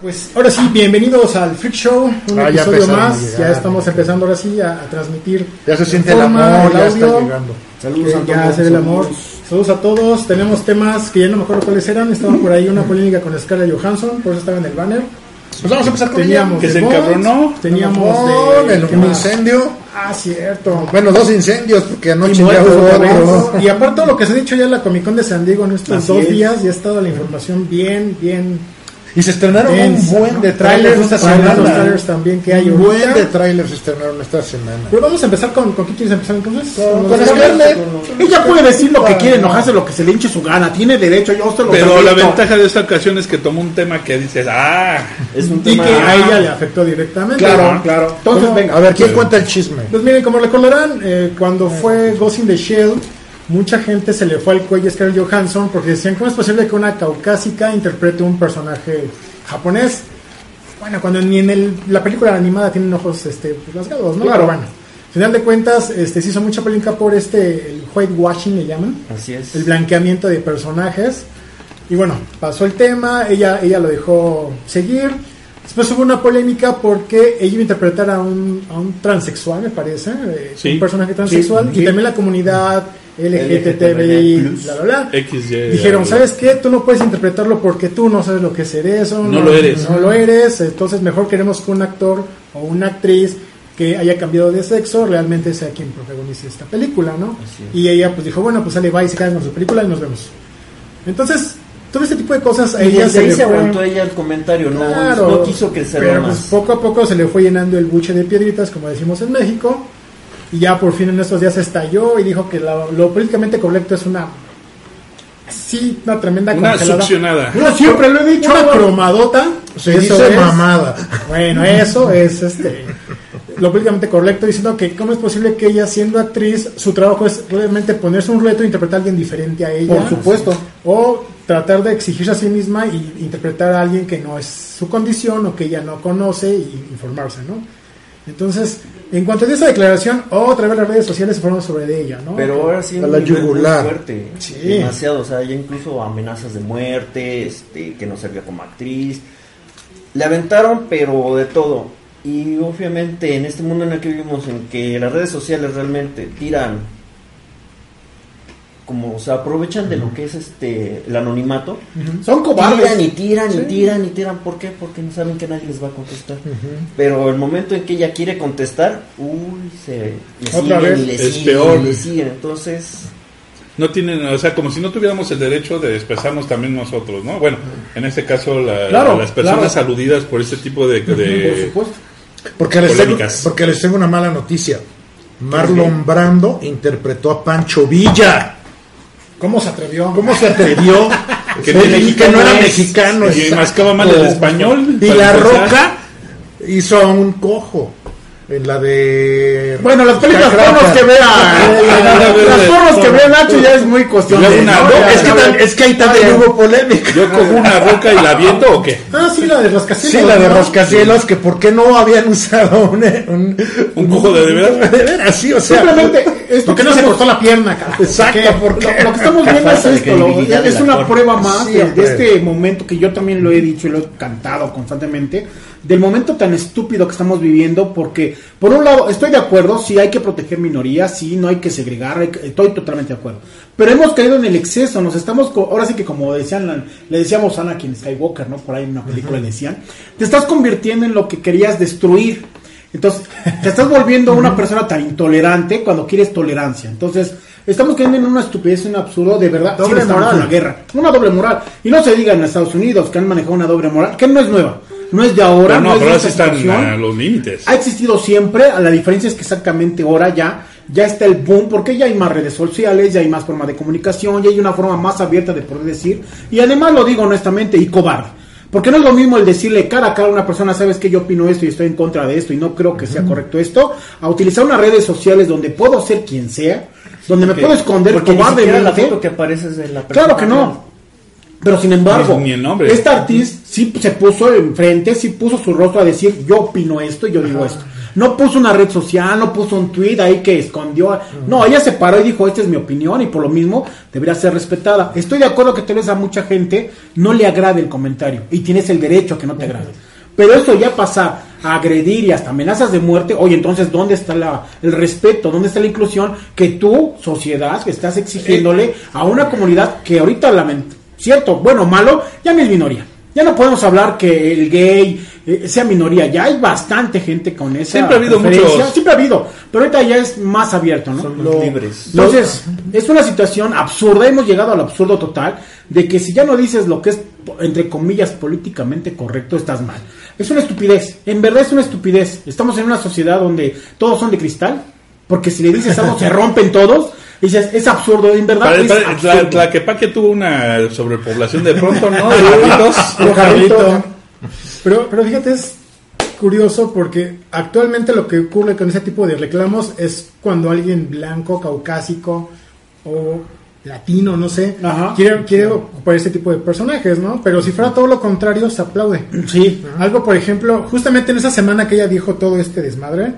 Pues ahora sí, bienvenidos al Freak Show, un Ah, ya episodio más. Ya estamos empezando ahora sí a, a transmitir. Ya se en siente el amor, el ya está audio, llegando. Saludos a ya todos. se ve el amor. saludos. Saludos a todos. Tenemos temas que ya no me acuerdo cuáles eran. Estaba por ahí una polémica con Scarlett Johansson, por eso estaba en el banner. Pues vamos a empezar con Teníamos Que de se Bond, encabronó. Teníamos Bond, de, el- ¿qué un más? incendio. Ah, cierto. Bueno, dos incendios, porque anoche ya hubo otro. Y aparte todo lo que se ha dicho ya en la Comic Con de San Diego en estos Así dos es. días, ya ha estado la información bien, bien Y se estrenaron densa, un buen de trailers esta de los semana. trailers también que hay Un buen ahorita. de trailers se estrenaron esta semana. Pero vamos a empezar con, ¿con qué quieres empezar entonces? Con- con? Scarlett. Ella puede decir lo que quiere, enojarse lo que se le hinche su gana, tiene derecho, yo se lo Pero la ventaja de esta ocasión es que tomó un tema que dices, ah, es un Y tema que a ella le afectó directamente. Claro, claro. Entonces, ¿Cómo? venga. A ver, ¿quién cuenta el chisme? Pues miren, como recordarán, eh, cuando fue Ghost in the Shell, mucha gente se le fue al cuello a Scarlett Johansson porque decían, ¿cómo es posible que una caucásica interprete un personaje japonés? Bueno, cuando ni en el- la película animada tienen ojos este, pues, rasgados, ¿no? Claro. Pero bueno, al final de cuentas, este, se hizo mucha polémica por este, el whitewashing le llaman. Así es. el blanqueamiento de personajes. Y bueno, pasó el tema, ella, ella lo dejó seguir. Después hubo una polémica porque ella iba a interpretar a un, a un transexual, me parece, eh, Sí. un personaje transexual, Sí. y también la comunidad LGTBI, bla, bla, bla. XY. Dijeron. ¿sabes qué? Tú no puedes interpretarlo porque tú no sabes lo que es ser eso. No lo eres. No lo eres. Entonces mejor queremos que un actor o una actriz que haya cambiado de sexo realmente sea quien protagonice esta película, ¿no? Y ella pues dijo, bueno, pues sale, va y se queda con su película y nos vemos. Entonces, todo este tipo de cosas a ella desde ahí se aguantó ella el comentario, no, Claro, no quiso crecer pero más. pues poco a poco se le fue llenando el buche de piedritas, como decimos en México, y ya por fin en estos días estalló y dijo que la- lo políticamente correcto es una sí, una tremenda Una congelada. succionada. Yo siempre lo he dicho, una cromadota. Se eso dice es- mamada. Bueno, eso es este lo políticamente correcto, diciendo que cómo es posible que ella siendo actriz, su trabajo es realmente ponerse un reto e interpretar a alguien diferente a ella. Por supuesto. O tratar de exigirse a sí misma y interpretar a alguien que no es su condición o que ella no conoce y informarse, ¿no? Entonces, en cuanto a esa declaración, otra vez las redes sociales se fueron sobre ella, ¿no? Pero ahora sí A la yugular. fuerte, Sí. demasiado, o sea, ya incluso amenazas de muerte, este, que no servía como actriz. Le aventaron, pero de todo. Y obviamente en este mundo en el que vivimos, en que las redes sociales realmente tiran, como se aprovechan de lo que es este el anonimato, son tiran cobardes. y tiran Sí. y tiran y tiran. ¿Por qué? Porque no saben que nadie les va a contestar. Pero el momento en que ella quiere contestar, uy, se le Otra siguen vez. y le Es siguen peor. y le siguen. Entonces, No tienen, o sea, como si no tuviéramos el derecho de expresarnos también nosotros, ¿no? Bueno, en este caso, la- Claro, las personas claro. aludidas por este tipo de. de- por supuesto. Porque les, tengo, Polémicas. porque les tengo una mala noticia. Marlon Brando interpretó a Pancho Villa. ¿Cómo se atrevió? ¿Cómo se atrevió? Que y que no era mexicano. y mascaba mal el español. Y La empezar. Roca hizo a un cojo. En la de. Bueno, las películas pornos que vea, las pornos que vea Nacho ya es muy cuestión de... una ¿no? roca, No, es, que, tam- es que ahí también hubo polémica. Yo cojo una roca y la viento o qué? Ah, sí, la de rascacielos. Sí, la de ¿no? Roscacielos, que por qué no habían usado un, un, ¿Un cojo de de veras? De veras, sí, o sea. Simplemente, esto ¿Por que qué no se cortó la pierna, carajo. Exacto, porque Lo, lo que estamos viendo es esto, es una prueba más Sí, de, este momento que yo también lo he dicho y lo he cantado constantemente, del momento tan estúpido que estamos viviendo, porque por un lado estoy de acuerdo, sí hay que proteger minorías, sí no hay que segregar, hay que- estoy totalmente de acuerdo, pero hemos caído en el exceso, nos estamos, ahora sí que como decían, le decíamos a Anakin Skywalker, ¿no? Por ahí en una película le decían, te estás convirtiendo en lo que querías destruir. Entonces, te estás volviendo una persona tan intolerante cuando quieres tolerancia. Entonces, estamos cayendo en una estupidez, un absurdo, de verdad. Doble sí, moral. en la guerra. Una doble moral. Y no se diga en Estados Unidos que han manejado una doble moral, que no es nueva. No es de ahora, Pero no, no, pero ahora sí están a los límites. Ha existido siempre, a la diferencia es que exactamente ahora ya ya está el boom, porque ya hay más redes sociales, ya hay más forma de comunicación, ya hay una forma más abierta de poder decir, y además lo digo honestamente, y cobarde. Porque no es lo mismo el decirle cara a cara a una persona, sabes que yo opino esto y estoy en contra de esto y no creo que sea correcto esto, a utilizar unas redes sociales donde puedo ser quien sea, donde me puedo esconder Porque ni siquiera la cobardemente. foto que de la persona. Claro que no. Pero sin embargo, Ni- ni el nombre. esta artista sí se puso enfrente, sí puso su rostro a decir yo opino esto y yo digo esto. No puso una red social, no puso un tweet ahí que escondió. No, ella se paró y dijo, esta es mi opinión y por lo mismo debería ser respetada. Estoy de acuerdo que tal vez a mucha gente no le agrade el comentario y tienes el derecho a que no te agrade. Pero eso ya pasa a agredir y hasta amenazas de muerte. Oye, entonces, ¿dónde está la, el respeto? ¿Dónde está la inclusión que tú, sociedad, que estás exigiéndole a una comunidad que ahorita, lament cierto, bueno o malo, ya no es minoría? Ya no podemos hablar que el gay eh, sea minoría. Ya hay bastante gente con esa Siempre ha habido muchos. Siempre ha habido. Pero ahorita ya es más abierto, ¿no? Son libres. Entonces, es una situación absurda, hemos llegado al absurdo total de que si ya no dices lo que es, entre comillas, políticamente correcto, estás mal. Es una estupidez, en verdad es una estupidez. Estamos en una sociedad donde todos son de cristal, porque si le dices algo se rompen todos, y dices, es absurdo, en verdad Para, es para- absurdo. la, Tlaquepaque tuvo una sobrepoblación de pronto, ¿no? De lobitos. Pero, Carlito, pero, pero fíjate, es curioso porque actualmente lo que ocurre con ese tipo de reclamos es cuando alguien blanco, caucásico o latino, no sé, Ajá. quiere, quiere ocupar ese tipo de personajes, ¿no? Pero si fuera todo lo contrario, se aplaude. Sí, Algo, por ejemplo, justamente en esa semana que ella dijo todo este desmadre,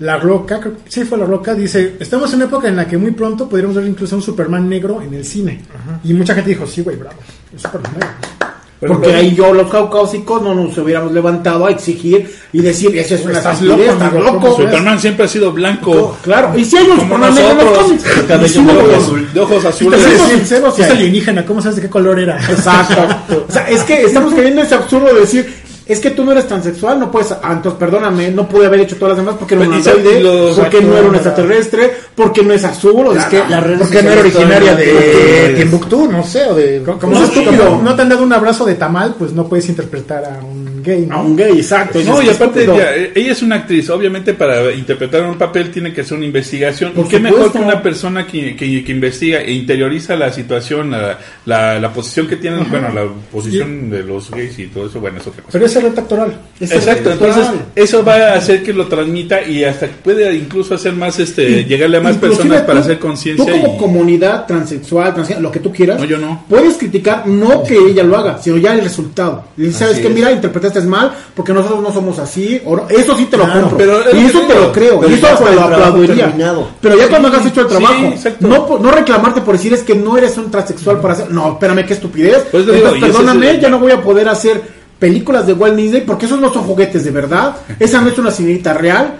La Roca, creo que sí fue La Roca, dice, estamos en una época en la que muy pronto podríamos ver incluso un Superman negro en el cine. Y mucha gente dijo, sí, güey, bravo, es Superman negro. porque ahí yo, los caucásicos, no nos hubiéramos levantado a exigir y decir, eso es una Estás loco, estás amigo, loco. ¿cómo Superman siempre ha sido blanco. Claro, y si hay un Superman negro en los cómics. el cabello muy veo. azul. De ojos azules. sí es alienígena, ¿cómo sabes de qué color era? Exacto. O sea, es que estamos cayendo en ese absurdo de decir, es que tú no eres transexual, no puedes, ah, entonces perdóname, no pude haber hecho todas las demás porque era un androide, porque no era un extraterrestre, porque no es azul, o Es que la red Porque no era originaria de Timbuktu, no sé, o de... Como, estúpido. no te han dado un abrazo de tamal, pues no puedes interpretar a un gay, ¿no? a un gay, exacto. No, y aparte, eh, ella es una actriz. Obviamente, para interpretar un papel tiene que hacer una investigación. Por ¿Y qué mejor que una persona que, que, que investiga e interioriza la situación, la, la, la posición que tienen, bueno, la posición de los gays y todo eso, bueno, es otra cosa. Pero es actoral. Es Exacto, entonces eso va a hacer que lo transmita y hasta puede incluso hacer más, este, llegarle a más personas para tú- hacer conciencia. Tú como y- comunidad transexual, transgénero, lo que tú quieras, No, yo no. puedes criticar no que ella lo haga, sino ya el resultado. Y dices, sabes Así que es. mira, interpretaste mal porque nosotros no somos así. O no- eso sí te lo Claro, compro. pero es y eso te lo creo. Pero y eso el lo aplaudiría. terminado. Pero ya cuando has hecho el Sí, trabajo, exacto. no, no reclamarte por decir es que no eres un transexual para hacer. No, espérame, qué estupidez. Pues te digo, Entonces, perdóname, ya no voy a poder hacer películas de Walt Disney porque esos no son juguetes de verdad. Esa no es una señorita real.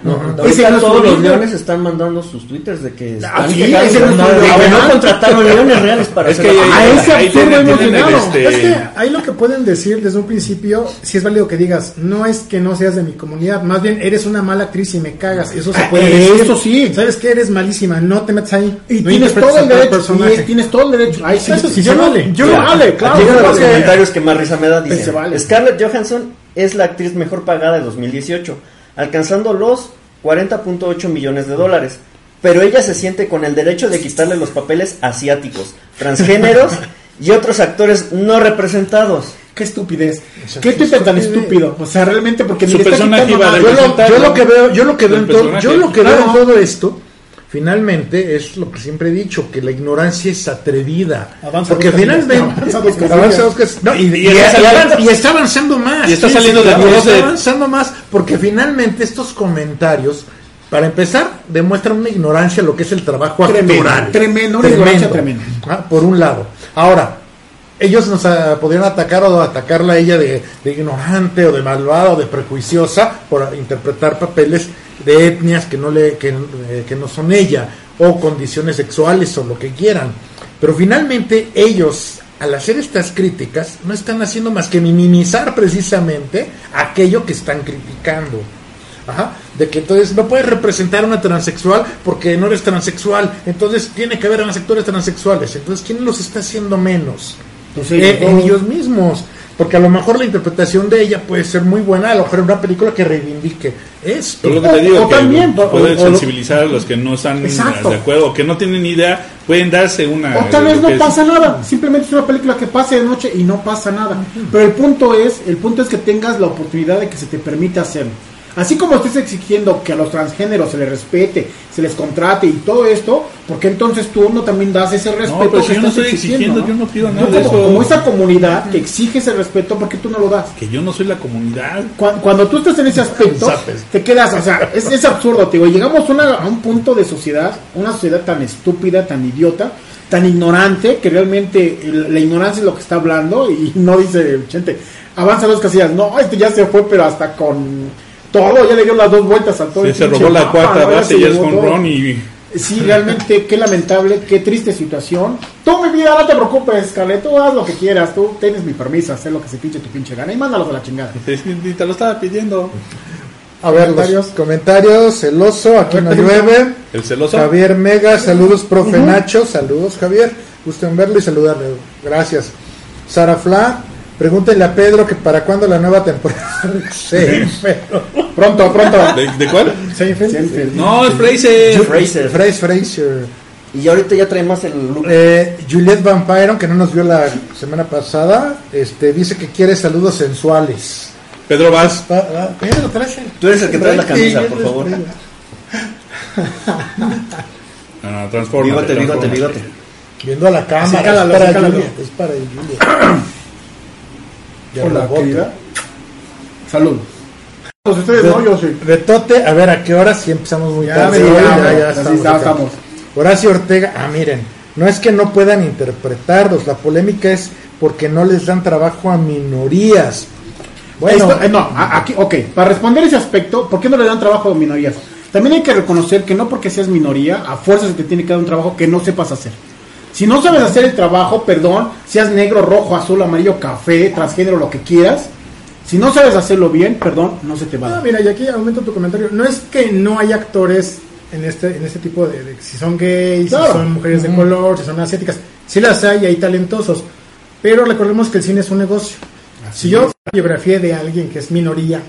Ese no es todos los leones están mandando sus twitters de que Ah, están sí, quejando ese no no contrataron leones reales para Es hacer que A ese absurdo hemos llegado. este, Es que ahí lo que pueden decir desde un principio, si es válido que digas, no es que no seas de mi comunidad, más bien eres una mala actriz y me cagas. Eso se Ah, puede decir. eso sí. Sabes que eres malísima, no te metas ahí. Y no tienes todo el derecho. personaje. tienes todo el derecho. Ay, sí, Eso sí yo se no- vale. Yo vale, claro. Llegan a los comentarios que más risa me da. Se Dicen, vale. Scarlett Johansson es la actriz mejor pagada de 2018, alcanzando los 40.8 millones de dólares. Pero ella se siente con el derecho de quitarle los papeles asiáticos, transgéneros y otros actores no representados. Qué estupidez. Qué Twitter tan estúpido. O sea, realmente porque Su personaje quitando iba a yo lo, que veo, yo lo que veo El en todo, personaje. yo lo que veo en todo esto, finalmente es lo que siempre he dicho, que la ignorancia es atrevida. Avanza porque finalmente y, está avanzando más. y está Sí, saliendo sí, de claro, está avanzando más, porque finalmente estos comentarios, para empezar, demuestran una ignorancia lo que es el trabajo Tremendo, actoral. tremendo, una ignorancia tremenda. Ah, por un lado. Ahora, ellos nos ah, podrían atacar o atacarla a ella de, de ignorante o de malvada o de prejuiciosa por interpretar papeles de etnias que no le que, eh, que no son ella o condiciones sexuales o lo que quieran. Pero finalmente ellos al hacer estas críticas no están haciendo más que minimizar precisamente aquello que están criticando. Ajá, de que entonces no puedes representar a una transexual porque no eres transexual, entonces tiene que haber más actores transexuales, entonces ¿quién los está haciendo menos? Pues Eh, ellos en mismos. Porque a lo mejor la interpretación de ella puede ser muy buena, a lo mejor una película que reivindique esto. Lo que te digo, O que también, o- puede o- o lo- sensibilizar a los que no están Exacto. de acuerdo o que no tienen ni idea, pueden darse una... O tal vez no es- pasa nada, simplemente es una película que pase de noche y no pasa nada. Pero el punto es, el punto es que tengas la oportunidad de que se te permita hacerlo. Así como estés exigiendo que a los transgéneros se les respete, se les contrate y todo esto, porque entonces tú no también das ese respeto No, pero si que yo no estoy exigiendo, yo no pido nada de como, eso. como esa comunidad que exige ese respeto, ¿por qué tú no lo das? Que yo no soy la comunidad. Cuando, cuando tú estás en ese aspecto, Zapes. te quedas, o sea, es, es absurdo, te digo, llegamos a, una- a un punto de sociedad, una sociedad tan estúpida, tan idiota, tan ignorante, que realmente la ignorancia es lo que está hablando y no dice gente, avanza dos casillas, no, este ya se fue, pero hasta con todo, ya le dio las dos vueltas a todo. Sí, el se pinche robó la cuarta ¿no? base se y es con. Ron y... Sí, realmente, qué lamentable, qué triste situación. Tú, mi vida, no te preocupes, Scarlett, tú haz lo que quieras, tú tienes mi permiso, hacer lo que se pinche tu pinche gana y mándalos a la chingada. Te, te lo estaba pidiendo. A ver, Comentarios. los comentarios, el oso, aquí no llueve. El celoso. Javier Mega, saludos, profe Nacho, saludos, Javier. Gusto en verlo y saludarle. Gracias. Sara Fla, pregúntenle a Pedro que para cuándo la nueva temporada. Pronto, pronto. ¿De, de cuál? Seinfeld. Seinfeld. No, es Fraser. Fraser. Fraser. Fraser. Y ahorita ya trae más el look. Eh, Juliette Van Pyron, que no nos vio la semana pasada, este, dice que quiere saludos sensuales. Pedro Vaz. Ah, Pedro, traes el- Tú eres el que trae la camisa, por favor. No, no, transforma. Bigote, bigote, bigote. Viendo a la cámara, cálalo, es para. Juliet, es para Juliet. Ya Hola, rebote. querida. Salud. Pues ustedes no, yo sí. Retote, a ver a qué hora si empezamos muy Ya tarde. dijeron, ya, ya así estamos estamos. Horacio Ortega, ah, miren, no es que no puedan interpretarlos, la polémica es porque no les dan trabajo a minorías. Bueno, Esto- eh, no, aquí, ok, para responder ese aspecto, ¿por qué no le dan trabajo a minorías? También hay que reconocer que no porque seas minoría, a fuerzas te tiene que dar un trabajo que no sepas hacer. Si no sabes hacer el trabajo, perdón, seas negro, rojo, azul, amarillo, café, transgénero, lo que quieras, si no sabes hacerlo bien, perdón, no se te va a No, dar. mira, y aquí aumento tu comentario. No es que no hay actores en este en este tipo de, de- si son gays, Claro. si son mujeres de color, si son asiáticas. Sí las hay, hay talentosos. Pero recordemos que el cine es un negocio. si yo biografía de alguien que es minoría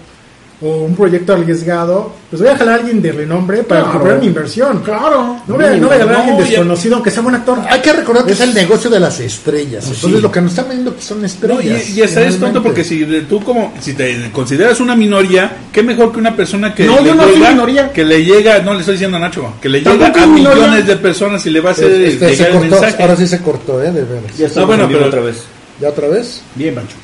o un proyecto arriesgado, pues voy a jalar a alguien de renombre para Claro. recuperar mi inversión. Claro. No voy a, no voy a agarrar a alguien No, desconocido, aunque sea buen actor. hay que recordar que es el negocio de las estrellas. Entonces sí. lo que nos están viendo que son No, estrellas. y, y hasta es tonto porque si tú como si te consideras una minoría, qué mejor que una persona que No, le yo no soy llega, miniría. que le llega, no le estoy diciendo a Nacho, que le llega a es minoría. millones de personas y le va a hacer Este, se llegar el cortó, mensaje. ahora sí se cortó, ¿eh? De veras. Ya está No, bueno, pero- otra vez. ¿Ya otra vez? Bien, Pancho.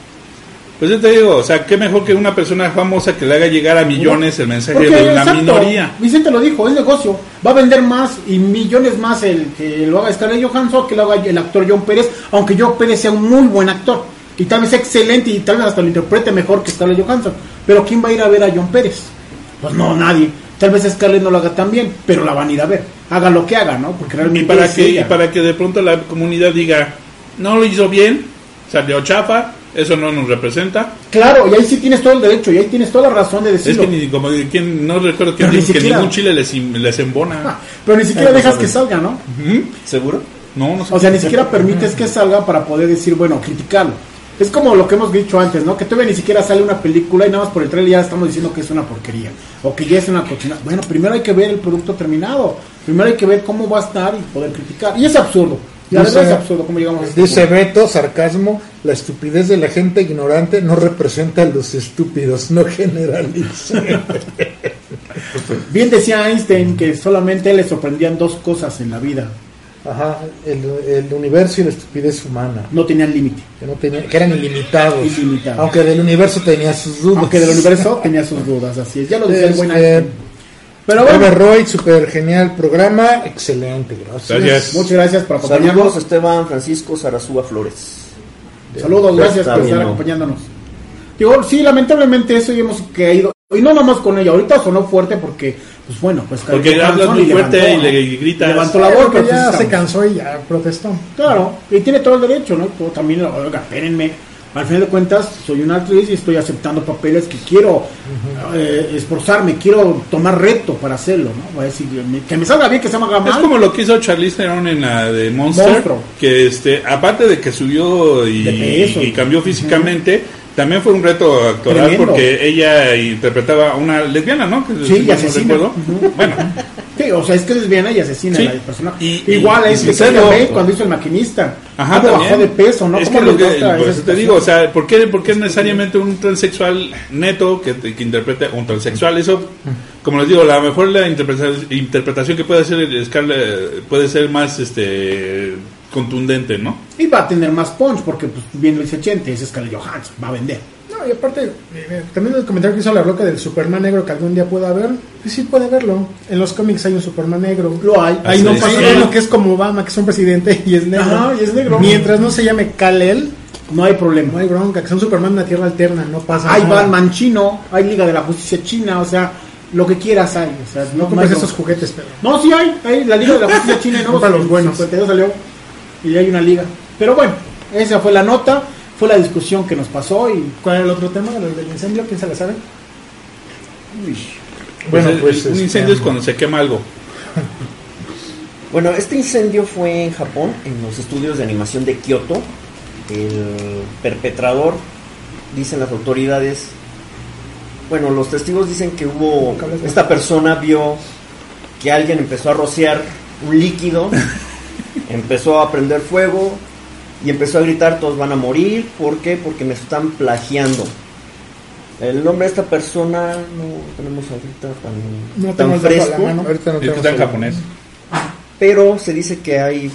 Pues yo te digo, o sea, qué mejor que una persona famosa que le haga llegar a millones el mensaje Porque, de una exacto, minoría. Vicente lo dijo, es negocio. Va a vender más y millones más el que lo haga Scarlett Johansson que lo haga el actor John Pérez, aunque John Pérez sea un muy buen actor. Y tal vez sea excelente y tal vez hasta lo interprete mejor que Scarlett Johansson. Pero ¿quién va a ir a ver a John Pérez? Pues no, nadie. Tal vez Scarlett no lo haga tan bien, pero la van a ir a ver. Haga lo que haga, ¿no? Porque Y realmente para es que y para que de pronto la comunidad diga, no lo hizo bien, salió chafa, eso no nos representa. Claro, y ahí sí tienes todo el derecho, y ahí tienes toda la razón de Es decirlo. que ni, como quién, no recuerdo quién dijo que siquiera- ningún chile les, les embona. Ah, pero ni siquiera Ay, no dejas que salga, ¿no? ¿Seguro? No, no sé. O sea, ni siquiera permites que salga para poder decir, bueno, criticarlo. Es como lo que hemos dicho antes, ¿no? Que todavía ni siquiera sale una película y nada más por el trailer ya estamos diciendo que es una porquería. O que ya es una cochina. Bueno, primero hay que ver el producto terminado. Primero hay que ver cómo va a estar y poder criticar. Y es absurdo. La Dice- verdad es absurdo cómo llegamos a este Dice punto. Beto, sarcasmo, la estupidez de la gente ignorante no representa a los estúpidos, no generaliza. Bien decía Einstein que solamente le sorprendían dos cosas en la vida. Ajá, el, el universo y la estupidez humana, No tenían límite. que, no tenía, que eran ilimitados, Ilimitados. aunque del universo tenía sus dudas. Aunque del universo tenía sus dudas, así es. Ya lo decía el buen Este, Einstein. Pero Robert bueno, Roy, súper genial programa, excelente, gracias. Gracias. muchas gracias por Saludos acompañarnos. Esteban Francisco Zarazúa Flores. Saludos, gracias por estar ¿no? acompañándonos. Digo, sí, lamentablemente eso ya hemos caído. Y no nomás con ella, ahorita sonó fuerte porque, pues bueno, pues Porque hablas muy fuerte y ¿no? le gritas. Levantó la voz, pero ya se cansó y ya protestó. Claro, y tiene todo el derecho, ¿no? Pues también, oiga, espérenme. Al final de cuentas, soy una actriz y estoy aceptando papeles que quiero eh, esforzarme, quiero tomar reto para hacerlo, ¿no? Voy a decir, que me salga bien, que se me haga mal. Es como lo que hizo Charlize Theron en la de Monster, Monstruo. que este, aparte de que subió y, De peso. y cambió físicamente, también fue un reto actoral Tremendo. porque ella interpretaba a una lesbiana, ¿no? Que, Sí, si no recuerdo. Bueno, Sí, o sea, es que es lesbiana y asesina Sí. a la persona. Y- Igual y- es y que Bale, cuando hizo el maquinista. Ajá, ¿Cómo bajó de peso, ¿no? Es ¿Cómo que lo que, pues, te digo, o sea, ¿por qué, por qué es necesariamente un transexual neto que, que interprete un transexual? Eso, como les digo, a lo mejor la interpretación, interpretación que puede hacer Scarlett puede ser más este contundente, ¿no? Y va a tener más punch porque, pues, bien lo dice Chente, es Scarlett Johansson, va a vender. No, y aparte, eh, también el comentario que hizo la roca del Superman negro que algún día pueda haber, pues sí puede verlo. En los cómics hay un Superman negro. Lo hay. Ahí no sí, pasa sí. uno que es como Obama, que es un presidente y es negro. Ajá, y es negro. Mientras no se llame Kal-El, No hay problema. no hay bronca, que sea un Superman de una tierra alterna, no pasa hay nada. Batman chino, hay Liga de la Justicia china, o sea, lo que quieras hay. O sea, No no, compres hay esos juguetes, pero. No, sí hay, hay la Liga de la Justicia China, ¿no? Compra los buenos. 52 salió y hay una liga. Pero bueno, esa fue la nota, fue la discusión que nos pasó y ¿Cuál era el otro tema? ¿El del incendio? ¿Quién se la sabe? Bueno, Pues, pues, un este, incendio es cuando se quema algo. Bueno, este incendio fue en Japón, en los estudios de animación de Kioto. El perpetrador, dicen las autoridades, bueno, los testigos dicen que hubo, esta persona vio que alguien empezó a rociar un líquido, empezó a prender fuego y empezó a gritar, todos van a morir, ¿por qué? Porque me están plagiando. El nombre de esta persona no tenemos ahorita tan, No tan fresco. mano. ahorita no está en japonés. Pero se dice que hay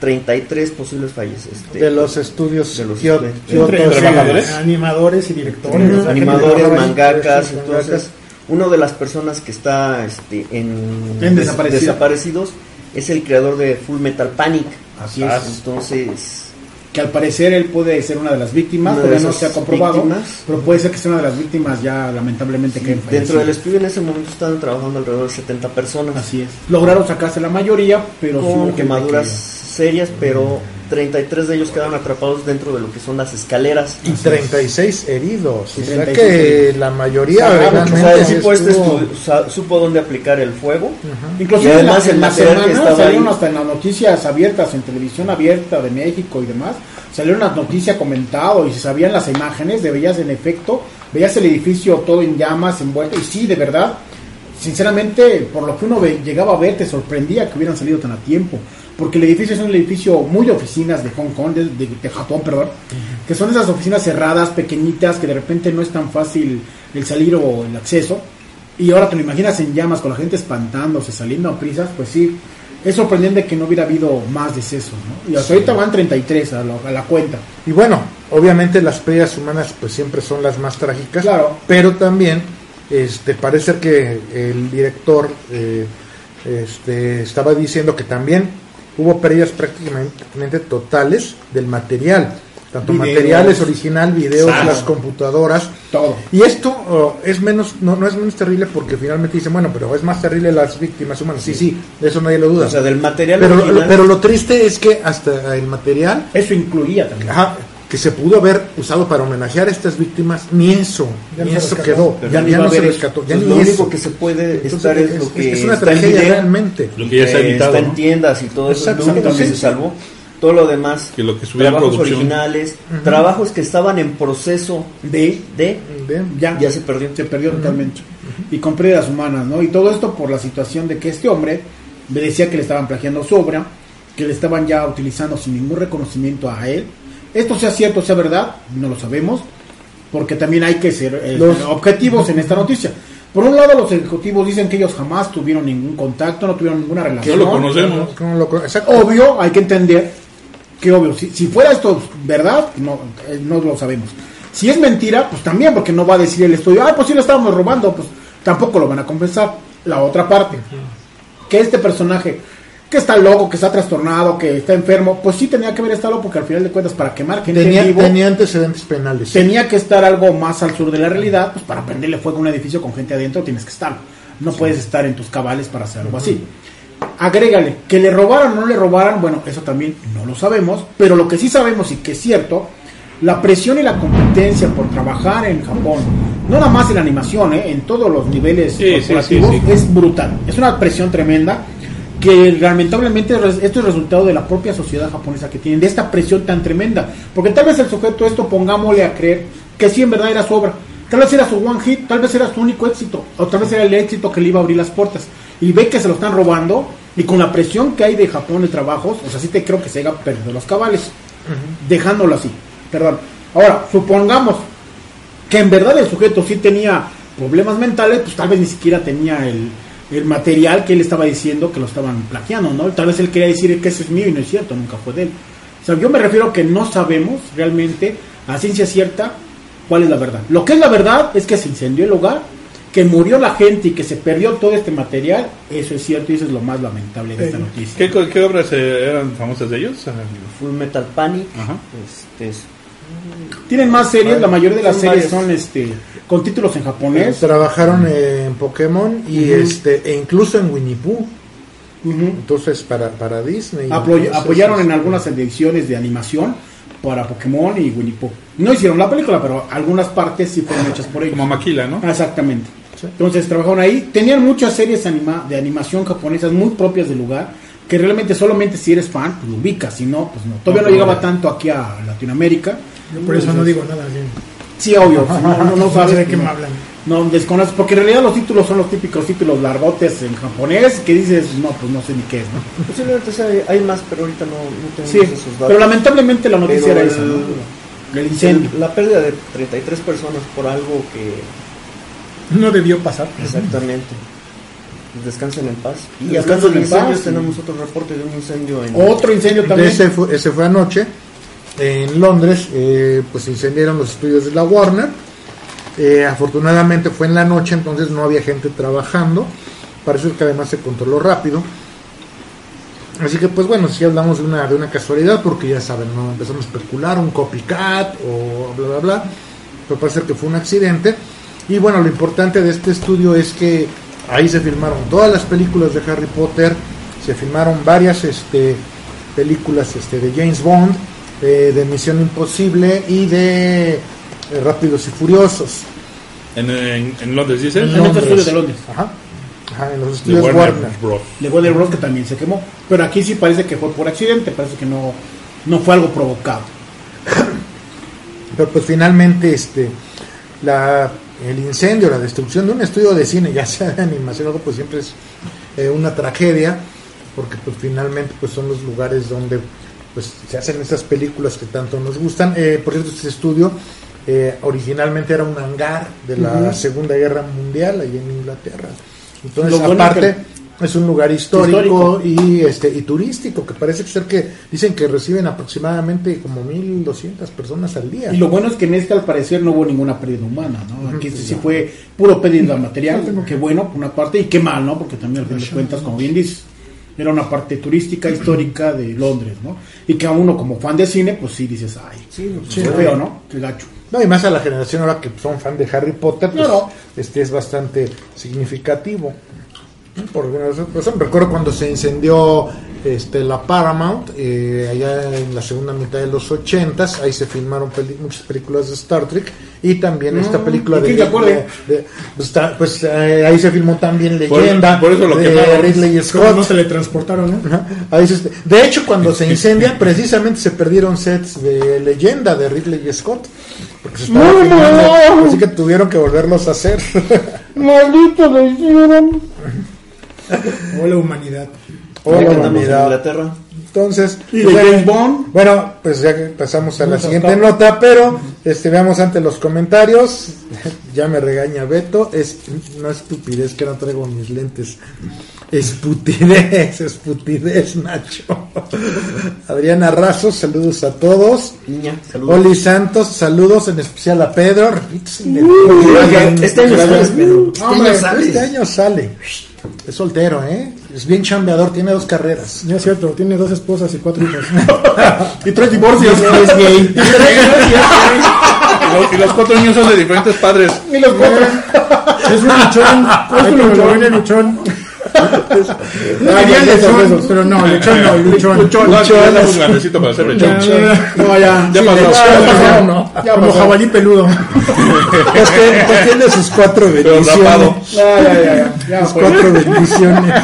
33 posibles fallos. este, de los estudios De los Kyo- animadores y directores. Animadores, mangakas, entonces una de las personas que está este, en, En des- desaparecido. desaparecidos es el creador de Full Metal Panic. Así es. Entonces, que al parecer él puede ser una de las víctimas, todavía no se ha comprobado, víctimas. pero puede ser que sea una de las víctimas ya lamentablemente que dentro del estudio en ese momento estaban trabajando alrededor de 70 personas Así es. Lograron sacarse la mayoría, pero sí con quemaduras que- serias, pero 33 de ellos quedaron atrapados dentro de lo que son las escaleras. y 36 heridos. Y o sea 36 que heridos. la mayoría O sea, tipo este supo dónde aplicar el fuego. Inclusive Y además en el la, en la material que estaba salieron ahí- hasta en las noticias abiertas, en televisión abierta de México y demás, salieron las noticias comentado y se sabían las imágenes, de veías en efecto, veías el edificio todo en llamas, envuelto, y sí, de verdad, sinceramente, por lo que uno ve- llegaba a ver, te sorprendía que hubieran salido tan a tiempo, porque el edificio es un edificio muy de oficinas de Hong Kong, de, de- de Japón, perdón, que son esas oficinas cerradas, pequeñitas, que de repente no es tan fácil el salir o el acceso, y ahora te lo imaginas en llamas con la gente espantándose, saliendo a prisas, pues sí, es sorprendente que no hubiera habido más decesos, ¿no? Y hasta ahorita van 33 a, la- a la cuenta. Y bueno, obviamente las pérdidas humanas pues siempre son las más trágicas, Claro. pero también este parece que el director eh, este, estaba diciendo que también hubo pérdidas prácticamente totales del material, tanto Videos. materiales original, videos, las computadoras. Todo. Y esto oh, es menos, no, no es menos terrible porque finalmente dicen, bueno, pero es más terrible las víctimas humanas. Sí, sí, de eso nadie lo duda. O sea, del material pero, original. pero lo triste es que hasta el material Eso incluía también. Ajá, que se pudo haber usado para homenajear a estas víctimas, ni eso, Ya ni no se eso quedó, ya, ni ya no se rescató, ya ni lo eso. único que se puede Entonces, estar es, es- lo que es una está en tragedia video, realmente. Lo que ya está que editado. está en ¿no? tiendas y todo eso es lo único que se salvó. Todo lo demás, Que lo que en trabajos producción. originales, trabajos que estaban en proceso De, de, Bien. ya, ya se perdió. se perdió totalmente. Y con pérdidas humanas, ¿no? Y todo esto por la situación de que este hombre le decía que le estaban plagiando su obra, que le estaban ya utilizando sin ningún reconocimiento a él. Esto sea cierto, sea verdad, no lo sabemos, porque también hay que ser eh, Los- objetivos en esta noticia. Por un lado, los ejecutivos dicen que ellos jamás tuvieron ningún contacto, no tuvieron ninguna relación. lo conocemos. ¿Cómo lo- exacto. Obvio, hay que entender que obvio, si, si fuera esto verdad, no, eh, no lo sabemos. Si es mentira, pues también, porque no va a decir el estudio, ah, pues sí lo estábamos robando, pues tampoco lo van a compensar. La otra parte, que este personaje, que está loco, que está trastornado, que está enfermo, pues sí tenía que ver estado porque al final de cuentas, para quemar gente tenía, en vivo, tenía antecedentes penales. tenía que estar algo más al sur de la realidad, pues para prenderle fuego a un edificio con gente adentro tienes que estar. No puedes estar en tus cabales para hacer algo así. Agrégale, que le robaran o no le robaran, bueno, eso también no lo sabemos, pero lo que sí sabemos y que es cierto la presión y la competencia por trabajar en Japón, no nada más en animación, ¿eh? en todos los niveles Sí, sí, corporativos, sí, sí. es brutal. Es una presión tremenda que lamentablemente esto es resultado de la propia sociedad japonesa que tienen, de esta presión tan tremenda. Porque tal vez el sujeto esto pongámosle a creer que sí en verdad era su obra. Tal vez era su one hit, tal vez era su único éxito, o tal vez era el éxito que le iba a abrir las puertas. Y ve que se lo están robando, y con la presión que hay de Japón de trabajos, o sea, sí te creo que se haya perdido los cabales, dejándolo así. Perdón. Ahora, supongamos que en verdad el sujeto sí tenía problemas mentales, pues tal vez ni siquiera tenía el, el material que él estaba diciendo que lo estaban plagiando, ¿no? Tal vez él quería decir que eso es mío y no es cierto, nunca fue de él. O sea, yo me refiero a que no sabemos realmente a ciencia cierta cuál es la verdad. Lo que es la verdad es que se incendió el lugar, que murió la gente y que se perdió todo este material, eso es cierto y eso es lo más lamentable de esta noticia. ¿Qué, qué obras eh, eran famosas de ellos? Full Metal Panic. Ajá. Este, es- Tienen más series, la mayoría de las series varias. son este con títulos en japonés. Trabajaron en Pokémon y este e incluso en Winnie Pooh. Ujú. Entonces para, para Disney. Apoy- Entonces, apoyaron en este, algunas ediciones de animación para Pokémon y Winnie Pooh. No hicieron la película, pero algunas partes sí fueron hechas por ellos. Como Maquila, ¿no? Exactamente. Entonces trabajaron ahí. Tenían muchas series anima de animación japonesas muy propias del lugar, que realmente solamente si eres fan, pues lo ubicas, si no, pues no. Todavía no, llegaba tanto aquí a Latinoamérica. Yo por eso no digo nada. bien. Sí, obvio, no, no, no No sabes sé de qué me hablan. No, desconoces, porque en realidad los títulos son los típicos títulos largotes en japonés que dices, no, pues no sé ni qué es, ¿no? posiblemente sea- hay más, pero ahorita no, no tenemos Sí, esos datos. pero lamentablemente la noticia Pero era esa, el- ¿no? El incendio. El- la pérdida de 33 personas por algo que No debió pasar. exactamente descansen en paz. Y Descansen en paz, sí. tenemos otro reporte de un incendio en Otro incendio también. Ese fue, ese fue anoche en Londres, eh, pues incendiaron los estudios de la Warner. Eh, afortunadamente fue en la noche, entonces no había gente trabajando. Parece que además se controló rápido. Así que pues bueno, si hablamos de una, de una casualidad, porque ya saben, no empezamos a especular, un copycat o bla bla bla. Pero parece que fue un accidente. Y bueno, lo importante de este estudio es que ahí se filmaron todas las películas de Harry Potter, se filmaron varias este, películas este, de James Bond, eh, de Misión Imposible y de eh, Rápidos y Furiosos. En, en, en Londres, dice. En los estudios de Londres. Ajá. Ajá, en los De estudios Warner Warner. Bros. Le Warner Bros. que también se quemó. Pero aquí sí parece que fue por accidente, parece que no, no fue algo provocado. Pero pues finalmente este la el incendio, la destrucción de un estudio de cine, ya sea de animación o algo, pues siempre es eh, una tragedia, porque pues finalmente pues son los lugares donde pues se hacen estas películas que tanto nos gustan. Eh, por cierto, este estudio eh, originalmente era un hangar de la. Segunda Guerra Mundial allí en Inglaterra. Entonces, Lo bueno aparte, que- es un lugar histórico, Histórico. y este y turístico, que parece ser que dicen que reciben aproximadamente como 1200 personas al día. Y lo bueno es que en este al parecer no hubo ninguna pérdida humana, ¿no? Aquí sí fue puro pérdida material, qué bueno por una parte y qué mal, ¿no? Porque también al fin de cuentas, como bien dices, era una parte turística, histórica de Londres, ¿no? Y que a uno como fan de cine, pues sí dices, ay, Sí, no, qué pues, feo, ¿no? Qué gacho. No, y más a la generación ahora que son fan de Harry Potter, pues, Claro. este es bastante significativo. Por alguna razón, por ejemplo, recuerdo cuando se incendió este, la Paramount, eh, allá en la segunda mitad de los ochentas, ahí se filmaron muchas películas de Star Trek y también esta película ¿y de, de- de- pues, pues, eh, ahí se filmó también Leyenda por eso lo de. Ridley Es como no Scott. se le transportaron, ¿no? Ajá. Ahí se- de hecho, cuando se incendia, precisamente se perdieron sets de leyenda de Ridley Scott. Porque se estaba ¡No, filmando, no! así que tuvieron que volverlos a hacer. Maldito lo hicieron. O la humanidad. Hola. Inglaterra. Entonces, Y de pues, James Bond. bueno, pues ya que pasamos a la siguiente nota, pero este veamos ante los comentarios. Ya me regaña Beto, es no estupidez que no traigo mis lentes. Esputidez, esputidez, Nacho. Adriana Razo, saludos a todos. Niña, saludos. Oli Santos, saludos en especial a Pedro. Este año sales, Pedro. Este Hombre, año sales. este año sale. Es soltero, ¿eh? Es bien chambeador, tiene dos carreras. No es cierto, tiene dos esposas y cuatro hijos. Y tres divorcios. Es gay. Y los, y los cuatro niños son de diferentes padres. Y los cuatro. es un luchón. Es un luchón. Luchón. Diría lechón, pero no, lechón no, luchón. No, ya estamos grandecito para hacer lechón. No, ya. Ya pasó. Ya pasó. no. Ya Como pasó. jabalí peludo. Pues, que- pues tiene sus cuatro Pero rapado. bendiciones. Ya, ya, ya, Sus cuatro bendiciones.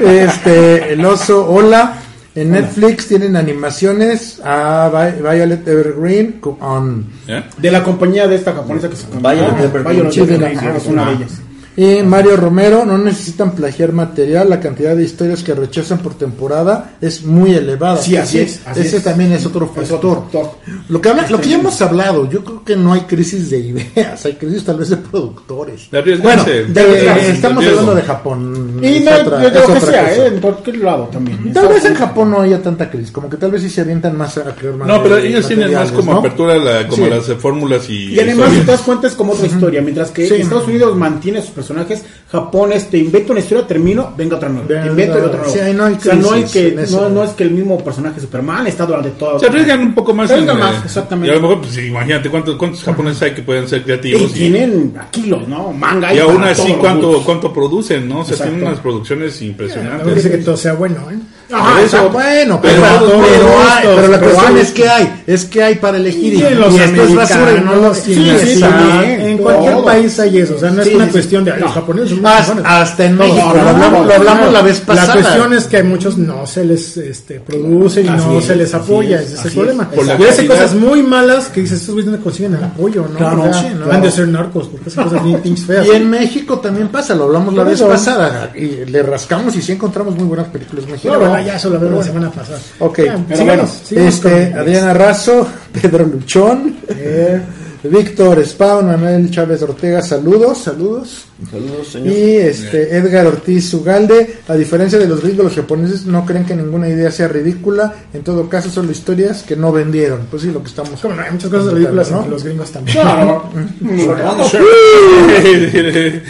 Este, el oso, hola. En Netflix tienen animaciones a Vi- Violet Evergreen con ¿Eh? De la compañía de esta japonesa que se llama Violet Evergreen. Violet Evergreen, es una de ellas. Y Mario Romero, no necesitan plagiar material, la cantidad de historias que rechazan por temporada es muy elevada. Sí, así es, así Ese es. también es otro Es factor. otro factor. Lo que, habla- lo que ya hemos hablado, yo creo que no hay crisis de ideas, hay crisis tal vez de productores. De. Bueno, de- De arriesgarse, estamos de hablando de Japón. Y es no, otra- de es lo que sea. ¿eh? en cualquier lado también. Tal vez en Japón no haya tanta crisis, como que tal vez sí se avientan más a creer más No, pero de ellos tienen más como ¿no? apertura, la, como Sí. las eh, fórmulas y. Y además, si historias. te das cuenta, es como otra historia. Mientras que Sí. Estados Unidos mantiene sus personajes, Japón es te invento una historia, termino, venga otra nueva. Venga, invento otra nueva. sí, ahí no hay o sea, no, hay crisis que, en eso. no, no es que el mismo personaje Superman está durante todo. Se arriesgan un poco más. Se arriesgan en, más, exactamente. Y a lo mejor, pues imagínate cuántos, cuántos japoneses hay que pueden ser creativos. Y, tienen a kilos, ¿no? Manga y aún así, ¿cuánto, cuánto producen, ¿no? O sea, Exacto. tienen unas producciones No impresionantes. dice que todo sea bueno, ¿eh? Ajá, Eso, bueno, Pero pero, los hay- pero la cuestión es que hay, es que hay para elegir y, en los y esto es basura y no americanos, lo sí, en cualquier todo. país hay eso, o sea, no es Sí, una cuestión de "Ay, los No. japoneses son Hasta, chingones". hasta en No, México, no, lo no, hablamos, no, lo hablamos No, la vez pasada. La cuestión es que a muchos no se les este, produce y no es, se les apoya, es, ese es el problema. Y hace calidad. cosas muy malas que dices, estos güeyes no consiguen el apoyo, ¿no? Claro, no. Han de ser narcos, porque hacen cosas bien pinches feas. Y en México también pasa, lo hablamos la vez pasada. Y le rascamos y sí encontramos muy buenas películas mexicanas. Bueno, ya eso lo vemos la semana pasada. Ok. Ya, Pero sigamos, bueno, sigamos Este, con- Adriana Razo, Pedro Luchón, eh, Víctor Spawn, Manuel Chávez Ortega, saludos, saludos. Saludos, señor. Y este Edgar Ortiz Ugalde, a diferencia de los gringos, los japoneses no creen que ninguna idea sea ridícula, en todo caso son historias que no vendieron. Pues sí, lo que estamos Como no, hay muchas cosas ridículas ¿no? los gringos también. Claro.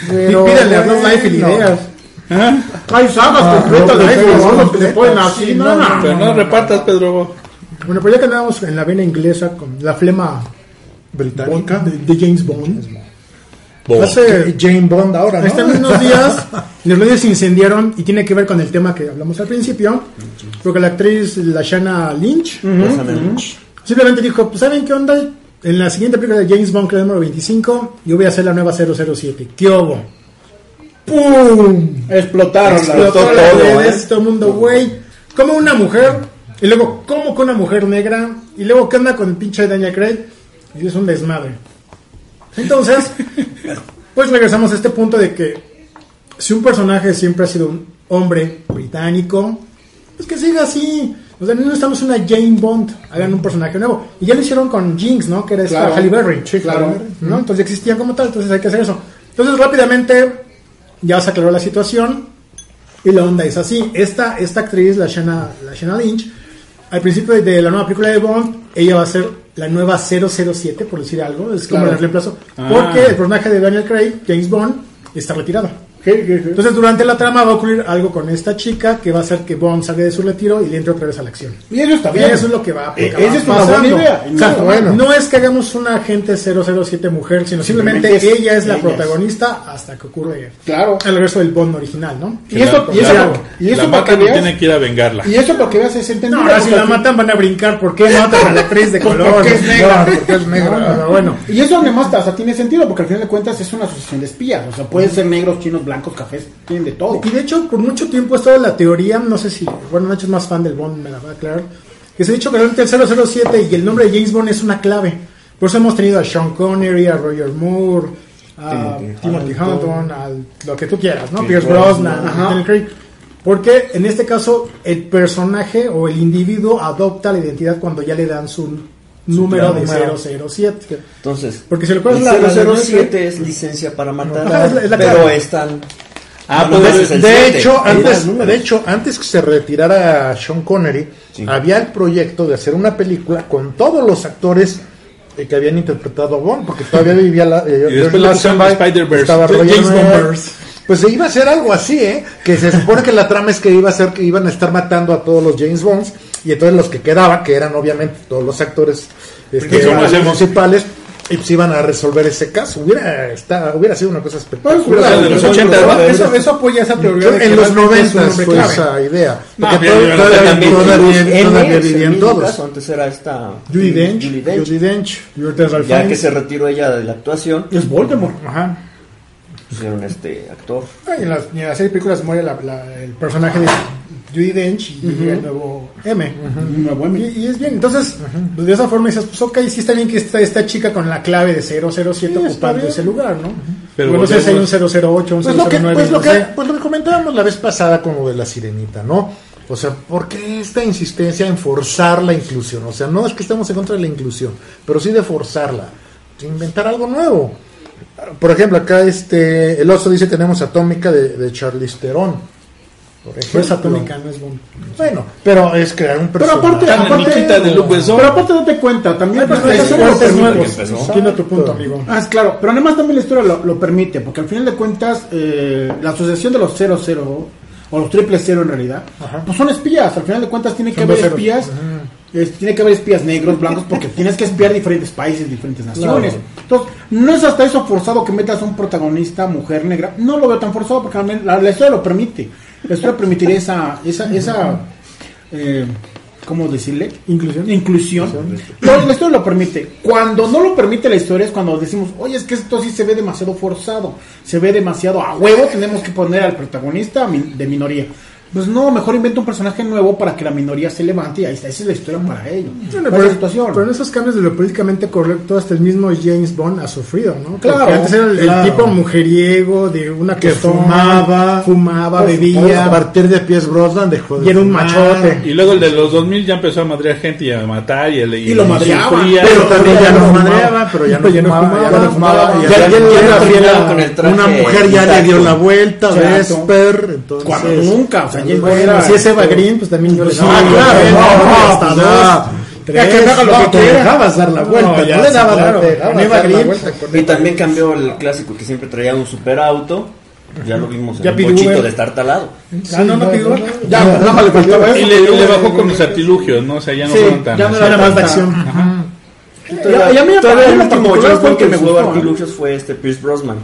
Pídale a Life y ideas. Hay sagas completas de no, esos no, que se ponen así. sí, No, no, no, Pero no repartas, Pedro. Bueno, pues ya que andamos en la vena inglesa con la flema británica. de, de James Bond. Bo. Hace Jane Bond ahora, ¿no? Hace unos días los medios se incendiaron y tiene que ver con el tema que hablamos al principio, porque la actriz Lashana Lynch simplemente dijo, pues ¿saben qué onda? En la siguiente película de James Bond, que es el número 25, yo voy a hacer la nueva 007. ¿Qué hubo? ¡Pum! Explotaron Explotó todo, las ¿eh? redes, todo el mundo, güey. Como una mujer, y luego, ¿cómo con una mujer negra? Y luego, ¿qué onda con el pinche Daniel Craig? Y es un desmadre. Entonces, pues regresamos a este punto de que si un personaje siempre ha sido un hombre británico, pues que siga así. O sea, no necesitamos una Jane Bond, hagan un personaje nuevo. Y ya lo hicieron con Jinx, ¿no? Que era esta Claro. Halle Berry. Sí, claro. ¿no? Entonces existían como tal, entonces hay que hacer eso. Entonces rápidamente ya se aclaró la situación y la onda es así. Esta, esta actriz, la Shanna, la Shanna Lynch, al principio de la nueva película de Bond, ella va a ser la nueva 007, por decir algo, es como Claro. el reemplazo. Ah. Porque el personaje de Daniel Craig, James Bond, está retirado. Entonces durante la trama va a ocurrir algo con esta chica que va a hacer que Bond salga de su retiro y le entre otra vez a la acción. Y eso está Y bien. eso es lo que va a Eh, esa es una pasando. buena idea. O sea, No, bueno. no es que hagamos una agente 007 mujer, sino simplemente Simplemente es- ella es la ella es. protagonista hasta que ocurre Claro. el regreso del Bond original, ¿no? Y eso, y eso, la- y eso la para que matan y veas. tienen que ir a vengarla. Y eso para que veas es entendible. No, ahora si la matan van a brincar. ¿Por qué matan a la actriz de color? Porque es negra. No, porque es negra. Bueno. Y eso además o sea, tiene sentido porque al final de cuentas es una asociación de espías. O sea, pueden ser negros, chinos, blancos, cafés, tienen de todo. Y de hecho, por mucho tiempo ha estado la teoría, no sé si, bueno, Nacho es más fan del Bond, me la va a aclarar, que se ha dicho que realmente el 007 y el nombre de James Bond es una clave. Por eso hemos tenido a Sean Connery, a Roger Moore, a Timothy Hunton, a lo que tú quieras, ¿no? Pierce Brosnan. Daniel Craig. Porque en este caso el personaje o el individuo adopta la identidad cuando ya le dan su número de número. 007. Entonces, Porque si lo el la- la- 007 es licencia para matar, Ajá, es la- es la pero clave. están... Ah, no, pues, de siete, hecho, antes, de hecho, antes que se retirara Sean Connery, Sí. había el proyecto de hacer una película con todos los actores eh, que habían interpretado a Bond, porque todavía vivía la. eh, Y después Lazenby, Spider-Verse. Pues se iba a hacer algo así, ¿eh? Que se supone que la trama es que iba a ser que iban a estar matando a todos los James Bonds y entonces los que quedaban, que eran obviamente todos los actores este, conocemos. principales, y pues iban a resolver ese caso. Hubiera, está, hubiera sido una cosa Pues, espectacular. 80, ¿no? Eso, eso apoya esa teoría. de que en los realmente es un 90 hombre fue clave. esa idea. No, Porque yo todavía, vivían todos. caso, Antes era esta Judy Dench. Judy Dench. Ya que se retiró ella de la actuación, Es Voldemort. Ajá. pusieron este actor. Y en, las, de películas muere la- la- el personaje de Judy Dench y llega el nuevo M. Una buena- Y, y es bien, entonces, pues, de esa forma dices, pues ok, sí está bien que esta, esta chica con la clave de 007 Sí, está ocupando ese lugar, ¿no? Pero Pero no sé si hay un volvemos- 008, un Pues lo, que, 009, pues, lo no que, sé. pues lo que comentábamos la vez pasada como de la sirenita, ¿no? O sea, ¿por qué esta insistencia en forzar la inclusión? O sea, no es que estemos en contra de la inclusión, pero sí de forzarla, de inventar algo nuevo. Por ejemplo, acá este el oso dice tenemos Atómica de, de Charlize Theron. Por Pero es ejemplo. atómica, no es Bond. Bueno, pero es crear un Pero personaje. aparte, Tan aparte, niquita de Luke pero aparte date cuenta, también pues, nuevos. empezó. Entiendo tu punto, amigo. Ah, es claro, pero además también la historia lo, lo permite, porque al final de cuentas eh, la asociación de los 00 o los triple cero en realidad, pues son espías, al final de cuentas tiene que haber espías, es- tiene que haber espías negros, blancos, porque tienes que espiar diferentes países, diferentes naciones. Entonces, no es hasta eso forzado que metas a un protagonista mujer negra, no lo veo tan forzado porque la, la historia lo permite, la historia permitiría esa, esa, esa eh, ¿cómo decirle? Inclusión. Inclusión. La historia lo permite. Cuando no lo permite la historia es cuando decimos, oye, es que esto sí se ve demasiado forzado, se ve demasiado a huevo, tenemos que poner al protagonista de minoría. Pues no, mejor inventa un personaje nuevo para que la minoría se levante y ahí está, esa es la historia para ello. Bueno, Para pero, situación. pero en esos cambios de lo políticamente correcto, hasta el mismo James Bond ha sufrido, ¿no? Claro, Porque antes era el, claro. tipo mujeriego de una que costón, fumaba, fumaba, a bebía, partir de Pies Brosnan dejó de y era un fumar. machote. Y luego el de los 2000 ya empezó a madrear gente y a matar y, el- Y lo madreaba. Pero también ya no fumaba. madreaba, pero ya no Ya no fumaba, ya no fumaba, ya- ya- ya- ya- ya ya no tenía- fumaba con el traje una mujer ya le dio la vuelta. Vesper, entonces Cuando nunca, Bueno, si es Eva Green, pues también yo le daba claro, vuelta, no, no, hasta pues dos, ya. tres, Ya que haga lo no, que te dejabas dar la vuelta, No, no, ya, le sí, dabas claro. la dejabas Con Eva dar la Green. vuelta con Y también cambió el clásico que siempre traía un superauto. Ya lo vimos en Ya el pidió bochito Uber. de estar talado. Ah, no, no pidió. Ya, nada más le faltaba eso. Y le, le bajó con los artilugios, ¿no? O sea, ya no Sí, fueron tan... ya no Era más de acción. Y a- y a mí me Todavía parece el último que me artilugios fue este Pierce Brosnan.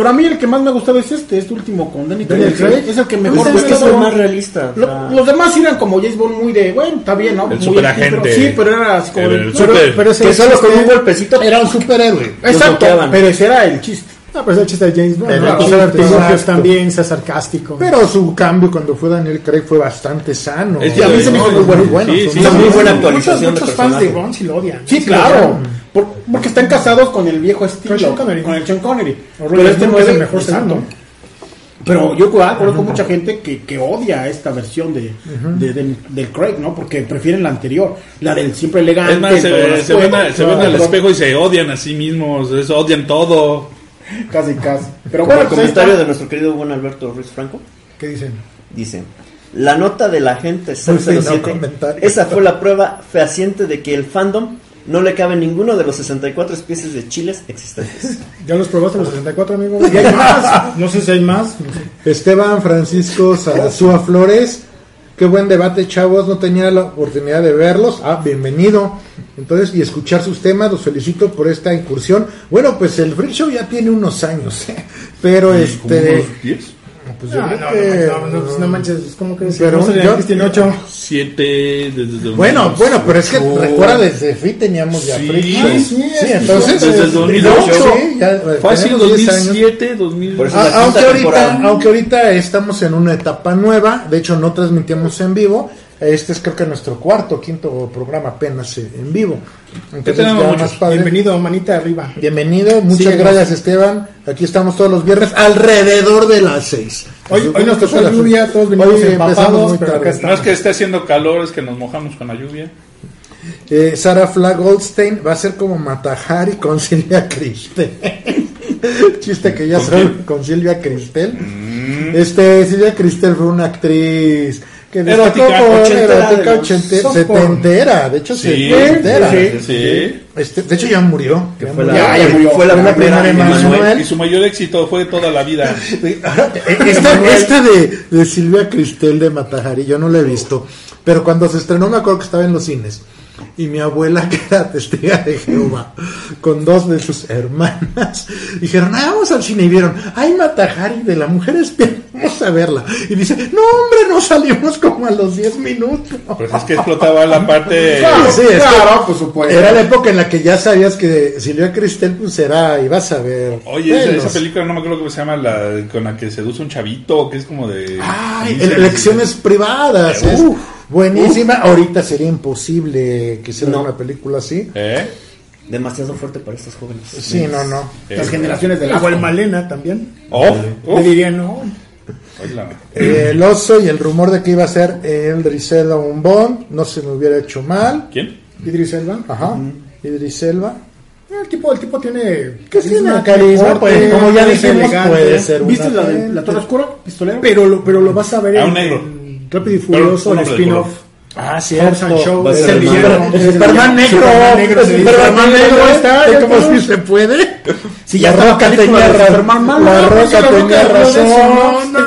Pero a mí el que más me ha gustado es este, este último con Danny Daniel Craig. Craig. Es el que Pues mejor es me que es el más realista. Lo- sea, los demás eran como James Bond muy de, bueno, está bien, ¿no? El Muy superagente. pero- Sí, pero era así como El- el no, super- Pero ese que solo con un golpecito Era un superhéroe. Exacto, pero ese era el chiste. Ah, pero ese chiste de James Bond. Pero ¿no? el artilugios también, sea sarcástico. Pero su cambio cuando fue Daniel Craig fue bastante sano. Es Y a mí se me hizo no, muy bueno. sí, bueno, sí, muy buena muchos, actualización de muchos fans de. Bond sí lo odian. Sí, claro. Por- porque están casados con el viejo estilo. Con Sean Connery. Con el Sean Connery. Pero este no es el mejor exacto. Pero yo igual conozco mucha gente que, que odia esta versión de, de- del, del Craig, ¿no? Porque prefieren la anterior, la del siempre elegante. Es más, se, ven, a- espejo, se ven al espejo y se odian a sí mismos, es- odian todo. Casi, casi. Pero bueno, el pues comentario está. de nuestro querido buen Alberto Ruiz Franco. ¿Qué dicen? Dice, la nota del agente sí, no 007, comentario. esa fue la prueba fehaciente de que el fandom no le cabe ninguno de los 64 especies de chiles existentes. ¿Ya los probaste los 64, amigo? ¿Y hay más? No sé si hay más. no sé. Esteban Francisco Sarazúa Flores. Qué buen debate, chavos. No tenía la oportunidad de verlos. Ah, bienvenido. Entonces, y escuchar sus temas. Los felicito por esta incursión. Bueno, pues el Freak Show ya tiene unos años. Pero este. Pues yo No, creo no, que- no, no, pues no manches, es como que Pero sé, yo- Cristian tiene 8. Siete desde el Bueno, 2008. bueno, pero es que recuerda desde FI teníamos ya Sí, Freak Show. sí, Sí, es- entonces. desde el 2008. Sí, ya, Fácil tenemos 10 años. 2007, 2000. Por eso- Ah, la quinta aunque ahorita, aunque ahorita estamos en una etapa nueva, de hecho no transmitimos en vivo, este es creo que nuestro cuarto o quinto programa apenas eh, en vivo. Entonces tenemos ya muchos. más padre. Bienvenido, manita arriba. Bienvenido, muchas gracias Esteban. Aquí estamos todos los viernes alrededor de las seis. Hoy, hoy nos tocó la lluvia, todos venimos Hoy empezamos empapados, muy pero acá tarde. No es está. que esté haciendo calor, es que nos mojamos con la lluvia. Eh, Sara Flag Goldstein va a ser como Matajari con Silvia Cristel. Chiste que ya ¿Con saben quién? con Silvia Cristel. Este, Silvia Cristel fue una actriz que destacó Erótica, por ochentera erótica de los ochente- soft setentera, de hecho Sí, setentera. sí, sí. Este, de hecho ya murió. Que Ya fue murió. la, Ya, murió. fue la primera primera Emanuel. Emanuel. Y su mayor éxito fue toda la vida. Esta, esta de, de Silvia Cristel de Matajari, yo no la he visto, pero cuando se estrenó me acuerdo que estaba en los cines. Y mi abuela, que era testiga de Jehová, con dos de sus hermanas, dijeron, ah, vamos al cine y vieron, ay, Matajari de la mujer espía, vamos a verla. Y dice, no, hombre, no salimos como a los 10 minutos. Pues es que explotaba la parte. Claro, sí, es que claro, por supuesto. Era la época en la que ya sabías que Silvia Cristel pues era, ibas a ver. Oye, esa, pelos. esa película no me acuerdo cómo se llama, la con la que seduce un chavito, que es como de. Ay, elecciones privadas. es Uf. buenísima. Ahorita sería imposible que hicieran No. una película así. ¿Eh? Demasiado fuerte para estos jóvenes. Sí, no, no. Las generaciones de la Malena también. Oh, Le uf. dirían, no. Eh, el oso y el rumor de que iba a ser el Elba un Bond. No se me hubiera hecho mal. ¿Quién? Idris Elba. Ajá. Idris Elba. El tipo, el tipo tiene Que tiene carisma, pues, como ya dijimos, puede ser ¿Viste una la, de, la Torre Oscura? ¿Pistolero? Pero lo, pero lo vas a ver en, un negro. Rápido y Furioso, el spin-off. Ah, cierto. ser el Superman negro. Superman negro. Superman negro está. ¿Cómo si se puede? Si la está roca tenía de razón. La roca Pues la tenía razón.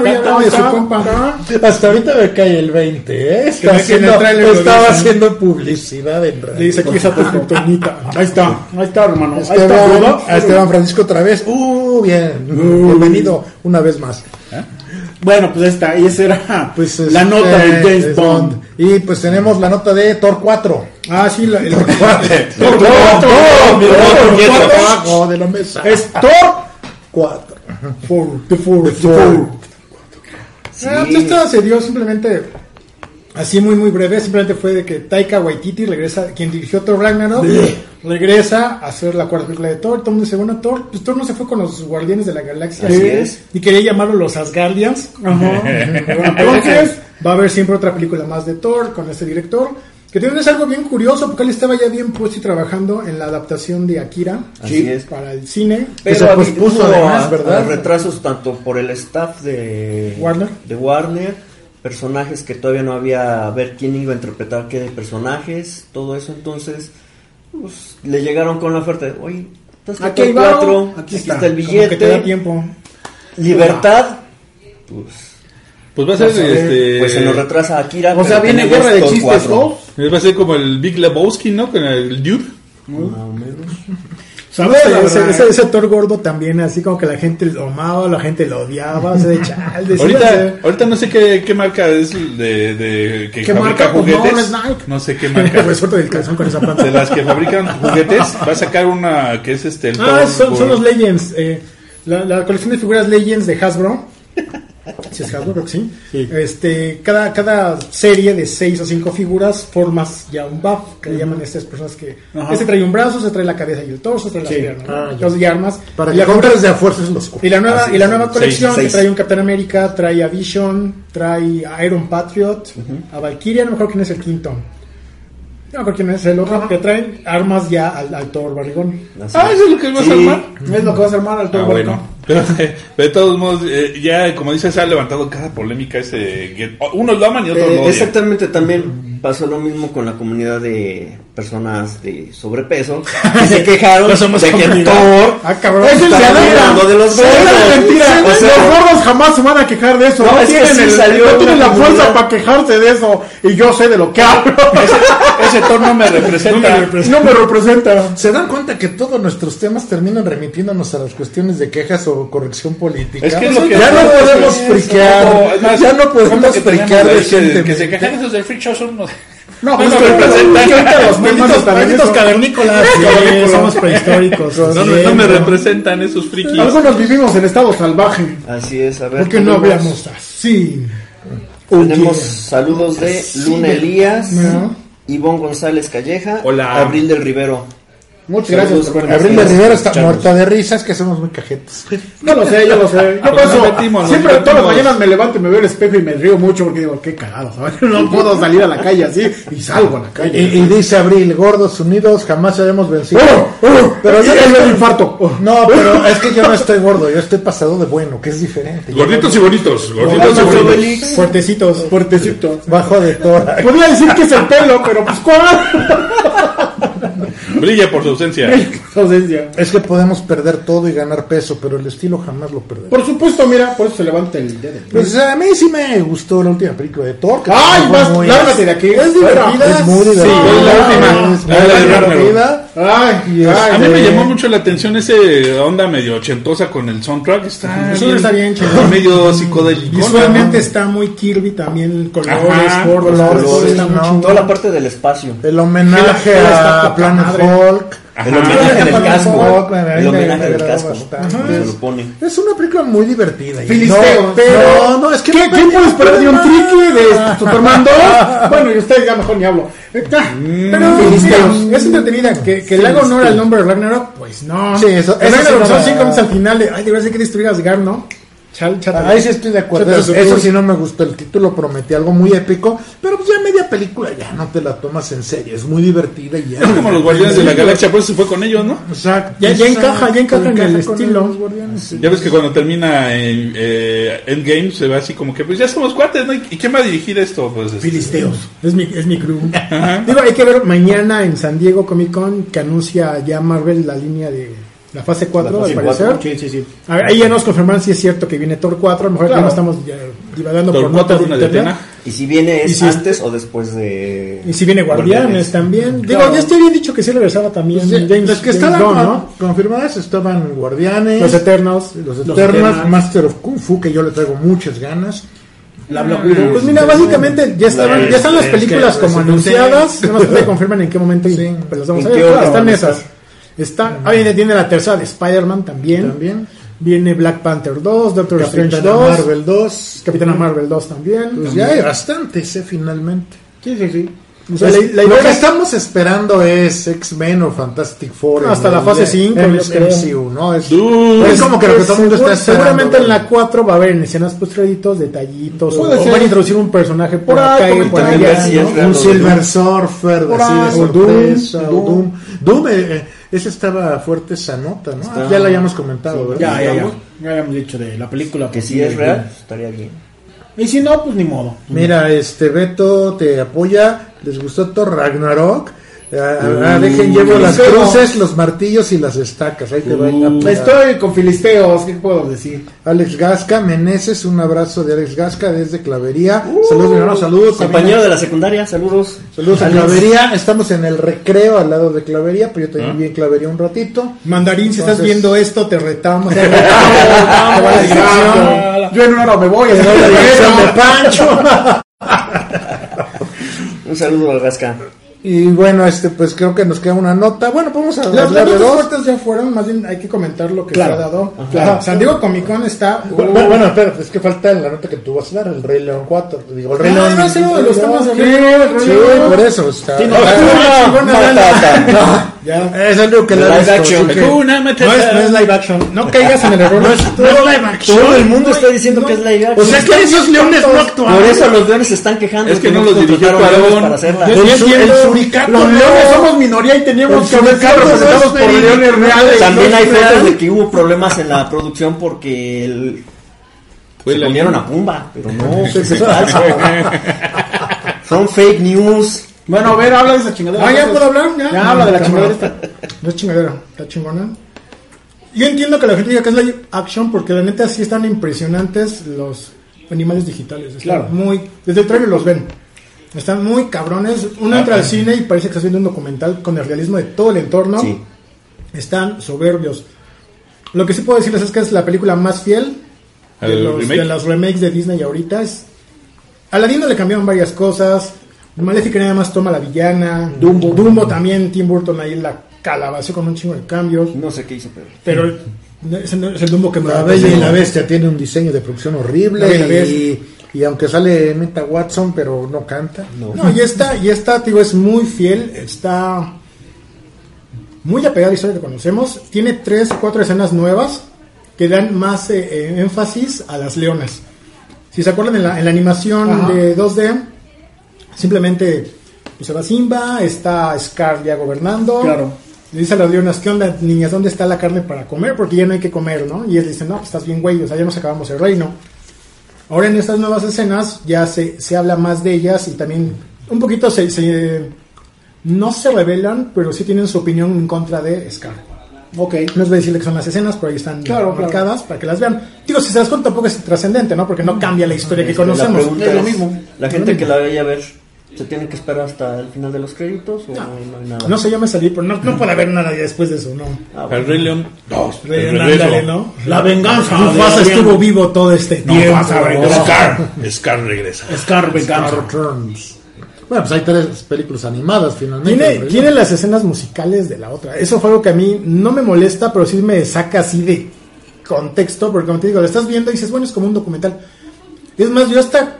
Ya ya. Hasta ahorita me cae el 20, ¿eh? Está Que en el haciendo, estaba haciendo publicidad en radio. Dice aquí esa tu kriptonita. Ahí está, ahí está, hermano. Ahí está, Esteban Francisco otra vez. Uh, bien. Bienvenido una vez más. Bueno, pues esta, y esa era Pues la este, nota de James es Bond. Y pues tenemos la nota de Thor 4. Ah, sí, la- el, Thor 4. Thor, abajo de la mesa. Es Thor 4. Four, the Four, the Four. Four. Ah, pues esta se dio simplemente así muy muy breve, simplemente fue de que Taika Waititi regresa, quien dirigió Thor Ragnarok, regresa a hacer la cuarta película de Thor, todo el mundo dice, bueno, Thor, pues Thor no se fue con los Guardianes de la Galaxia, Así y quería llamarlo los Asgardians, Ajá. entonces va a haber siempre otra película más de Thor con este director, que también es algo bien curioso porque él estaba ya bien puesto y trabajando en la adaptación de Akira Así es. para el cine. Que se Pero pospuso además, a- ¿verdad? a retrasos tanto por el staff de Warner. de Warner, personajes que todavía no había a ver quién iba a interpretar qué personajes, todo eso. Entonces, pues, le llegaron con la oferta de, oye, estás Aquí hay 4, aquí aquí, está, está, el Como que te da billete, tiempo. libertad, pues, Pues va a ser este. pues se nos retrasa Akira. O sea, viene Guerra de Chistes 4. 2. Va a ser como el Big Lebowski, ¿no? Con el Dude. Más o menos. ¿Sabes? ese, ese, ese Thor gordo también, así como que la gente lo amaba, la gente lo odiaba, o sea, de chal, decía, Ahorita, ahorita no sé qué, qué marca es de, de que ¿Qué fabrica marca? Pues no, juguetes. no sé qué marca. pues del calzón con esa panza. de las que fabrican juguetes, va a sacar una que es este el Ah, Thor son, los Legends, eh, la, la colección de figuras Legends de Hasbro. Si es Hasbro, creo que sí. Este, cada, cada serie de seis o cinco figuras formas ya un buff, que le llaman a estas personas que Ajá. este trae un brazo, se trae la cabeza y el torso, se trae Sí. las piernas, ¿no? Ah. Entonces, y armas. Para y que la compres de a fuerzas los Y la nueva, Así y la nueva colección seis. que trae un Capitán América, trae a Vision, trae a Iron Patriot, a Valkyria, no me acuerdo quién es el quinto. No me acuerdo quién es el otro, que traen armas ya al, al Thor barrigón. Así Ah, es. eso es lo que vas a Sí. armar. Es lo que vas a armar al Thor Ah, bueno. Pero, de todos modos, eh, ya como dices, se ha levantado cada polémica ese. Get- Unos lo aman y otros Eh, lo exactamente, también pasó lo mismo con la comunidad de personas de sobrepeso que se quejaron No somos de que. Thor Ah, cabrón. Es hablando de los gordos. mentira. O sea, los gordos jamás se van a quejar de eso. No, No, es que tienen, sí el- salió no tienen una la fuerza para quejarse de eso. Y yo sé de lo que hablo. Ese Thor no me representa. no me representa. ¿Se dan cuenta que todos nuestros temas terminan remitiéndonos a las cuestiones de quejas o corrección política? Es que es lo que- ya no podemos friquear, ya no ¿cuánto podemos friquear ahí que- recientemente. Que se quejan esos del Freak Show son unos. No, pues representan. los Malditos, cavernícolas, que somos prehistóricos. No, me- no me representan esos frikis. Algunos vivimos en estado salvaje. Así es, a ver. ¿Por qué no hablamos así? Tenemos saludos de Luna Elías, No. Ivonne González Calleja, Hola. Abril del Rivero. Muchas gracias. buenas Abril de Rivera está muerta de risas, que somos muy cajetos. Yo lo sé, yo lo sé. Yo pues nos metimos, siempre todas las mañanas me levanto y me veo el espejo y me río mucho porque digo, qué cagado, ¿sabes? No puedo salir a la calle así y salgo a la calle. y dice Abril, gordos unidos, jamás seremos vencidos. ¡Oh! ¡Oh! Pero yo Y el infarto. Oh. No, pero es que yo no estoy gordo, yo estoy pasado de bueno, que es diferente. Gorditos y bonitos. Gorditos y bonitos. Fuertecitos. Fuertecito. bajo de tora. Podría decir que es el pelo, pero pues ¿cuál? Brilla por su ausencia. Ausencia. Es que podemos perder todo y ganar peso, pero el estilo jamás lo perderemos. Por supuesto, mira, por eso se levanta el dedo. Pues a mí sí me gustó la última película de Thor. ¡Ay, vas, muy- lárgate de aquí! Es divertida. Es muy divertida. Sí, la última. Es La de muy Ragnarok. divertida. ¡Ay! Y ay, A mí me llamó mucho la atención ese onda medio ochentosa con el soundtrack. Está Eso está bien chido. Medio psicodélico. Visualmente está muy Kirby también, colores, Ajá, colores, todo está muy ¿no? Toda la parte del espacio. El homenaje está a Planet madre. Hulk. El homenaje del casco. Hulk, me- me- El me- homenaje me del casco. Se lo pone. Es una película muy divertida. y Filisteos. no, pero no, no, es que ¿Qué, no ¿Quién puede esperar de un triqui de Superman 2? Bueno, y ustedes ya mejor ni hablo. Eh, ah, Pero Filisteos. es entretenida. Que, que le haga honor al nombre de Ragnarok, pues no. Sí, eso- Ragnarok son me- cinco minutos al final de, ay, deberías de que destruir Asgard, ¿no? Chal, chata. Ahí sí estoy de acuerdo. Eso, sí no me gustó. El título prometía algo muy épico, pero pues ya media película ya no te la tomas en serio. Es muy divertida y ya. Es como los Guardianes de la Galaxia, por eso se fue con ellos, ¿no? Exacto. Ya- ya encaja, ya encaja en el estilo. los Guardianes, sí. Ya ves que cuando termina en, eh, Endgame se ve así como que pues ya somos cuates, ¿no? ¿Y y quién va a dirigir esto? Pues este, Filisteos. Es mi, es mi crew. Digo, hay que ver mañana en San Diego Comic Con que anuncia ya Marvel la línea de la fase 4, fase al parecer. Sí, sí, sí. A ver, ahí ya nos confirmaron si es cierto que viene Thor 4. A lo mejor Claro. ya no estamos ya divagando Thor por 4 notas una de internet. Y si viene Y es si es- antes o después de. Y si viene Guardianes, también. Digo, Claro. ya estoy bien dicho que sí regresaba también Pues, sí, James, las que James estaban ¿no? confirmadas estaban Guardianes, Los Eternos. los Los Eternas. Master of Kung Fu, que yo le traigo muchas ganas. La Black Widow. Pues mira, básicamente ya, estaban, ya están las películas como anunciadas. Que te confirman en qué momento y Sí. pues las vamos a ¿En ver. están esas. Está, ah, viene, viene la tercera de Spider-Man también. También. Viene Black Panther 2, Doctor Strange Capitana 2, Marvel 2. Capitana Marvel 2 también. Pues ya hay bastantes, eh, finalmente. Sí, sí, sí. O sea, Pues, la, la lo que es- estamos esperando es X-Men o Fantastic Four. Hasta la fase cinco, en yo el creo. MCU, ¿no? Es, Dude. es como que lo que todo el mundo está esperando. Seguramente en la 4 va a haber en escenas post créditos, detallitos, o, van a introducir un personaje por, Por ahí, acá y por allá. un Silver Surfer, Por así de ahí, o sorpresa, Doom, o Doom. Doom, eh, eh, ese estaba fuerte esa nota, ¿no? Está- ya la habíamos comentado, ¿verdad? Ya, ya, ya. Ya habíamos dicho de la película. Que pues, si es real, estaría bien. Y si no, pues ni modo. Mira, este Beto te apoya. ¿Les gustó Thor Ragnarok? Ah, ah, dejen, llevo las cruces, los martillos y las estacas. Ahí te va a apoyar. Estoy con filisteos, ¿qué puedo decir? Alex Gasca, Meneses, un abrazo de Alex Gasca desde Clavería. saludos, mi hermano, saludos. Compañero de la secundaria, saludos. Saludos a. Clavería. Estamos en el recreo al lado de Clavería, pero yo también vi en Clavería un ratito. Mandarín, si estás viendo esto, te retamos. Te. Te. Yo en una hora me voy. La dirección de Pancho. Un saludo al Gasca. Y bueno, este pues creo que nos queda una nota. Bueno, vamos a Las hablar de dos. ya fueron, más bien hay que comentar lo que Claro. se ha dado. Claro. San Diego Comic Con está. Bueno, bueno, espérate, es que falta la nota que tú vas a dar, el Rey León 4. Digo, el Rey No, León. no, sí, lo estamos Sí, hablando. sí, por eso está. Sí, no, Ah, no, no, Matata. Ya. Es algo que la Live action. que- No es, no es live action. No caigas en el error. No es, no es live action. Todo el mundo está diciendo que es live O action. sea que esos leones no actúan. Por eso los leones se están quejando. Es que no los dirigió Cuarón. para hacerla. Yo entiendo. el suricato. Los leones somos minoría y teníamos que haber sido representados por leones reales. También hay fotos de que hubo problemas en la producción porque el- se comieron a Pumba, pero no, es falso. Son fake news. Bueno, a ver, habla de esa chingadera. Ah, ya puedo hablar. Ya, Ya habla de la chingadera esta. No es chingadera, está chingona. Yo entiendo que la gente diga que es live action porque la neta sí están impresionantes los animales digitales. Están Claro. Muy, desde el trailer los ven. Están muy cabrones. Uno entra al cine y parece que estás viendo un documental con el realismo de todo el entorno. Sí. Están soberbios. Lo que sí puedo decirles es que es la película más fiel de, ¿Al los, remake? de las remakes de Disney ahorita. Es, a Aladino le cambiaron varias cosas. Maléfica nada más toma la villana. Dumbo. Dumbo también. Tim Burton ahí la calabació con un chingo de cambios. No sé qué hizo, pero. Pero no es el Dumbo que me La Bella y la Bestia tiene un diseño de producción horrible La Bella y la y, y aunque sale Meta Watson, pero no canta. No, y esta, y esta, digo, es muy fiel, está muy apegada a la historia que conocemos. Tiene tres, cuatro escenas nuevas que dan más eh, eh, énfasis a las leonas. Si se acuerdan en la, en la animación Ajá. de 2D, simplemente pues, se va Simba, está Scar ya gobernando. Claro. Le dice a las leonas, ¿qué onda, niñas? ¿Dónde está la carne para comer? Porque ya no hay que comer, ¿no? Y ellas dicen, no, pues estás bien, güey, o sea, ya nos acabamos el reino. Ahora en estas nuevas escenas ya se, se habla más de ellas y también un poquito se, se, no se revelan, pero sí tienen su opinión en contra de Scar. Ok. No les voy a decirle que son las escenas, pero ahí están Claro, marcadas para que las vean. Digo, si se das cuenta, tampoco es trascendente, ¿no? Porque no cambia la historia que La conocemos. pregunta Es lo mismo. La gente lo que la vaya a ver, ¿se tiene que esperar hasta el final de los créditos o no, hay nada? No sé, yo me salí, pero no, no puede haber nada ya después de eso, ¿no. Ah, El bueno. Rey León 2. Rey, el ándale, regreso. ¿no? La venganza. Mufasa estuvo vivo todo este No tiempo. vas a. Scar. Scar regresa. Scar venganza. Returns. Bueno, pues hay tres películas animadas finalmente. Tiene, tiene las escenas musicales de la otra. Eso fue algo que a mí no me molesta, pero sí me saca así de contexto, porque como te digo, lo estás viendo y dices, bueno, es como un documental. Es más, yo hasta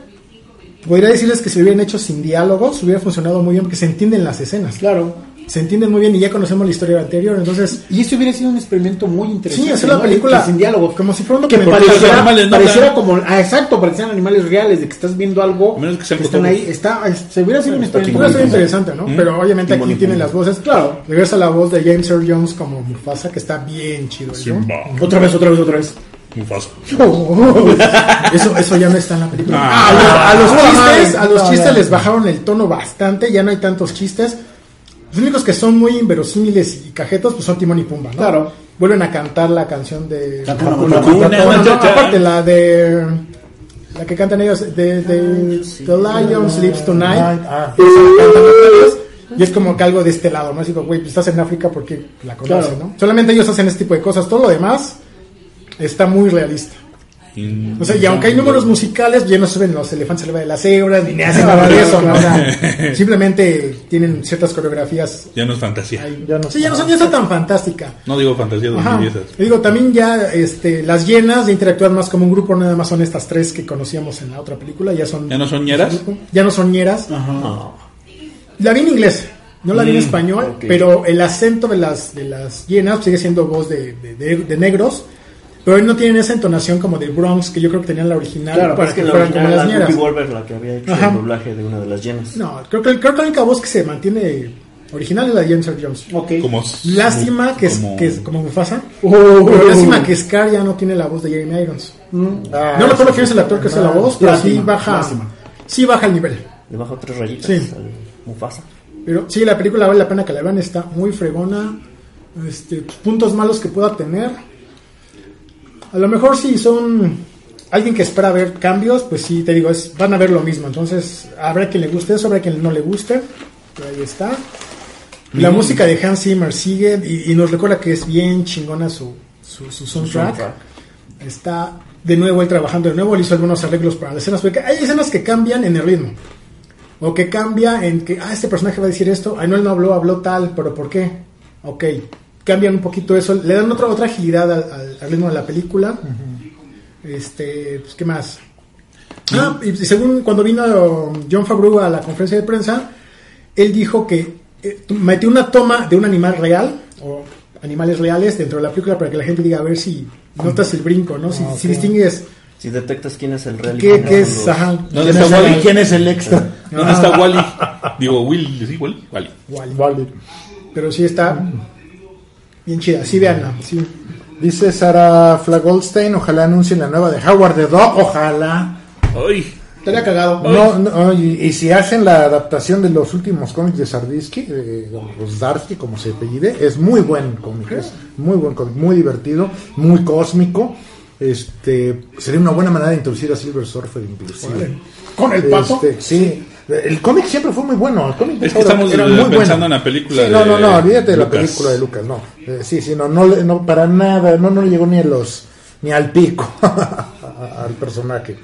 podría decirles que si lo hubieran hecho sin diálogos, hubiera funcionado muy bien, porque se entienden las escenas. Claro. Se entienden muy bien y ya conocemos la historia anterior, entonces... Y esto hubiera sido un experimento muy interesante. Sí, hacer la ¿no? película Que sin diálogos. como si fuera un que documental. pareciera, animales, ¿no? pareciera como ah, exacto parecían animales reales de que estás viendo algo A menos que sean están cotorros. ahí está es- se hubiera sido un experimento interesante, ¿no? Pero obviamente aquí tienen las voces. Claro. Regresa la voz de James Earl Jones como Mufasa, que está bien chido. otra vez otra vez otra vez Mufasa. Eso, eso ya no está en la película. Ah. a, los, a los chistes, a los chistes les bajaron el tono bastante, ya no hay tantos chistes. Los únicos que son muy inverosímiles y cajetos pues son Timón y Pumba, ¿no? Claro. Vuelven a cantar la canción de aparte la de la que cantan ellos de, de The Lion Sleeps Tonight. Ah. Y es como que algo de este lado, ¿no? Así como, güey, pues estás en África porque la conoces, Claro. ¿no? Solamente ellos hacen este tipo de cosas. Todo lo demás está muy realista. O sea, y aunque hay números musicales, ya no suben los elefantes arriba de las cebras, ni hacen nada de eso, ¿no? O sea, simplemente tienen ciertas coreografías. Ya no es fantasía. ahí. Ya no sí, ya no son ya está tan fantástica. No digo fantasía Ajá. 2010. Y digo, también ya este, las llenas de interactuar más como un grupo, nada más son estas tres que conocíamos en la otra película, ya son... ¿Ya no son ñeras? Ya no son ñeras. La vi en inglés, no la vi en Mm, español, pero el acento de las, de las llenas sigue siendo voz de, de- de- de negros, pero no tienen esa entonación como de Bronx que yo creo que tenían la original Claro, para es que, que la fueran como original las era. Whoopi Goldberg la que había hecho Ajá. el doblaje de una de las llenas. No, creo que, creo que la única voz que se mantiene original es la de James Earl Jones. ok Como, Lástima que es como- que es como Mufasa. Oh. pero lástima que Scar ya no tiene la voz de Jeremy Irons. Ah, no recuerdo quién es el actor que hace la voz, pero sí Lástima, baja, lástima. sí baja el nivel. Le bajó tres rayitas Sí. al Mufasa. Pero sí, la película vale la pena que la vean, está muy fregona. Este, puntos malos que pueda tener. A lo mejor si son alguien que espera ver cambios, pues sí, te digo, es, van a ver lo mismo. Entonces, habrá quien le guste eso, habrá quien no le guste. Pero ahí está. La música de Hans Zimmer sigue y, y nos recuerda que es bien chingona su, su, su soundtrack. soundtrack. Está de nuevo él trabajando de nuevo, él hizo algunos arreglos para las escenas, porque hay escenas que cambian en el ritmo. O que cambia en que, ah, este personaje va a decir esto, ah, no, él no habló, habló tal, pero ¿por qué? Ok, cambian un poquito eso, le dan otra, otra agilidad al, al- al ritmo de la película. Este, pues, ¿qué más? Ah, y según cuando vino John Favreau a la conferencia de prensa, él dijo que eh, metió una toma de un animal real, o animales reales, dentro de la película para que la gente diga, a ver si notas el brinco, ¿no? Si, si distingues Si detectas quién es el real y qué, quién qué son es, los- ajá, ¿Dónde ¿Quién está Wally? ¿Quién es el extra? ¿Dónde está Wally? Digo, Will, ¿sí, Wally? Wally. Vale. Pero sí está bien chida, sí veanla, sí. Dice Sara Flagoldstein, ojalá anuncien la nueva de Howard the Dog, ojalá. Ay, Estaría cagado. No, no, y, y si hacen la adaptación de los últimos cómics de Sardinsky, de los Darsky, como se apellide, es muy buen cómic, es muy buen cómic, muy divertido, muy cósmico. Este sería una buena manera de introducir a Silver Surfer inclusive. Con el pato. Este, sí, el cómic siempre fue muy bueno. El cómic Es que estamos era muy pensando bueno. en la película Sí, no, de no, no, olvídate de la película de Lucas, no. Eh, sí, sí, no, no, no, para nada, no, no le llegó ni a los, ni al pico al personaje.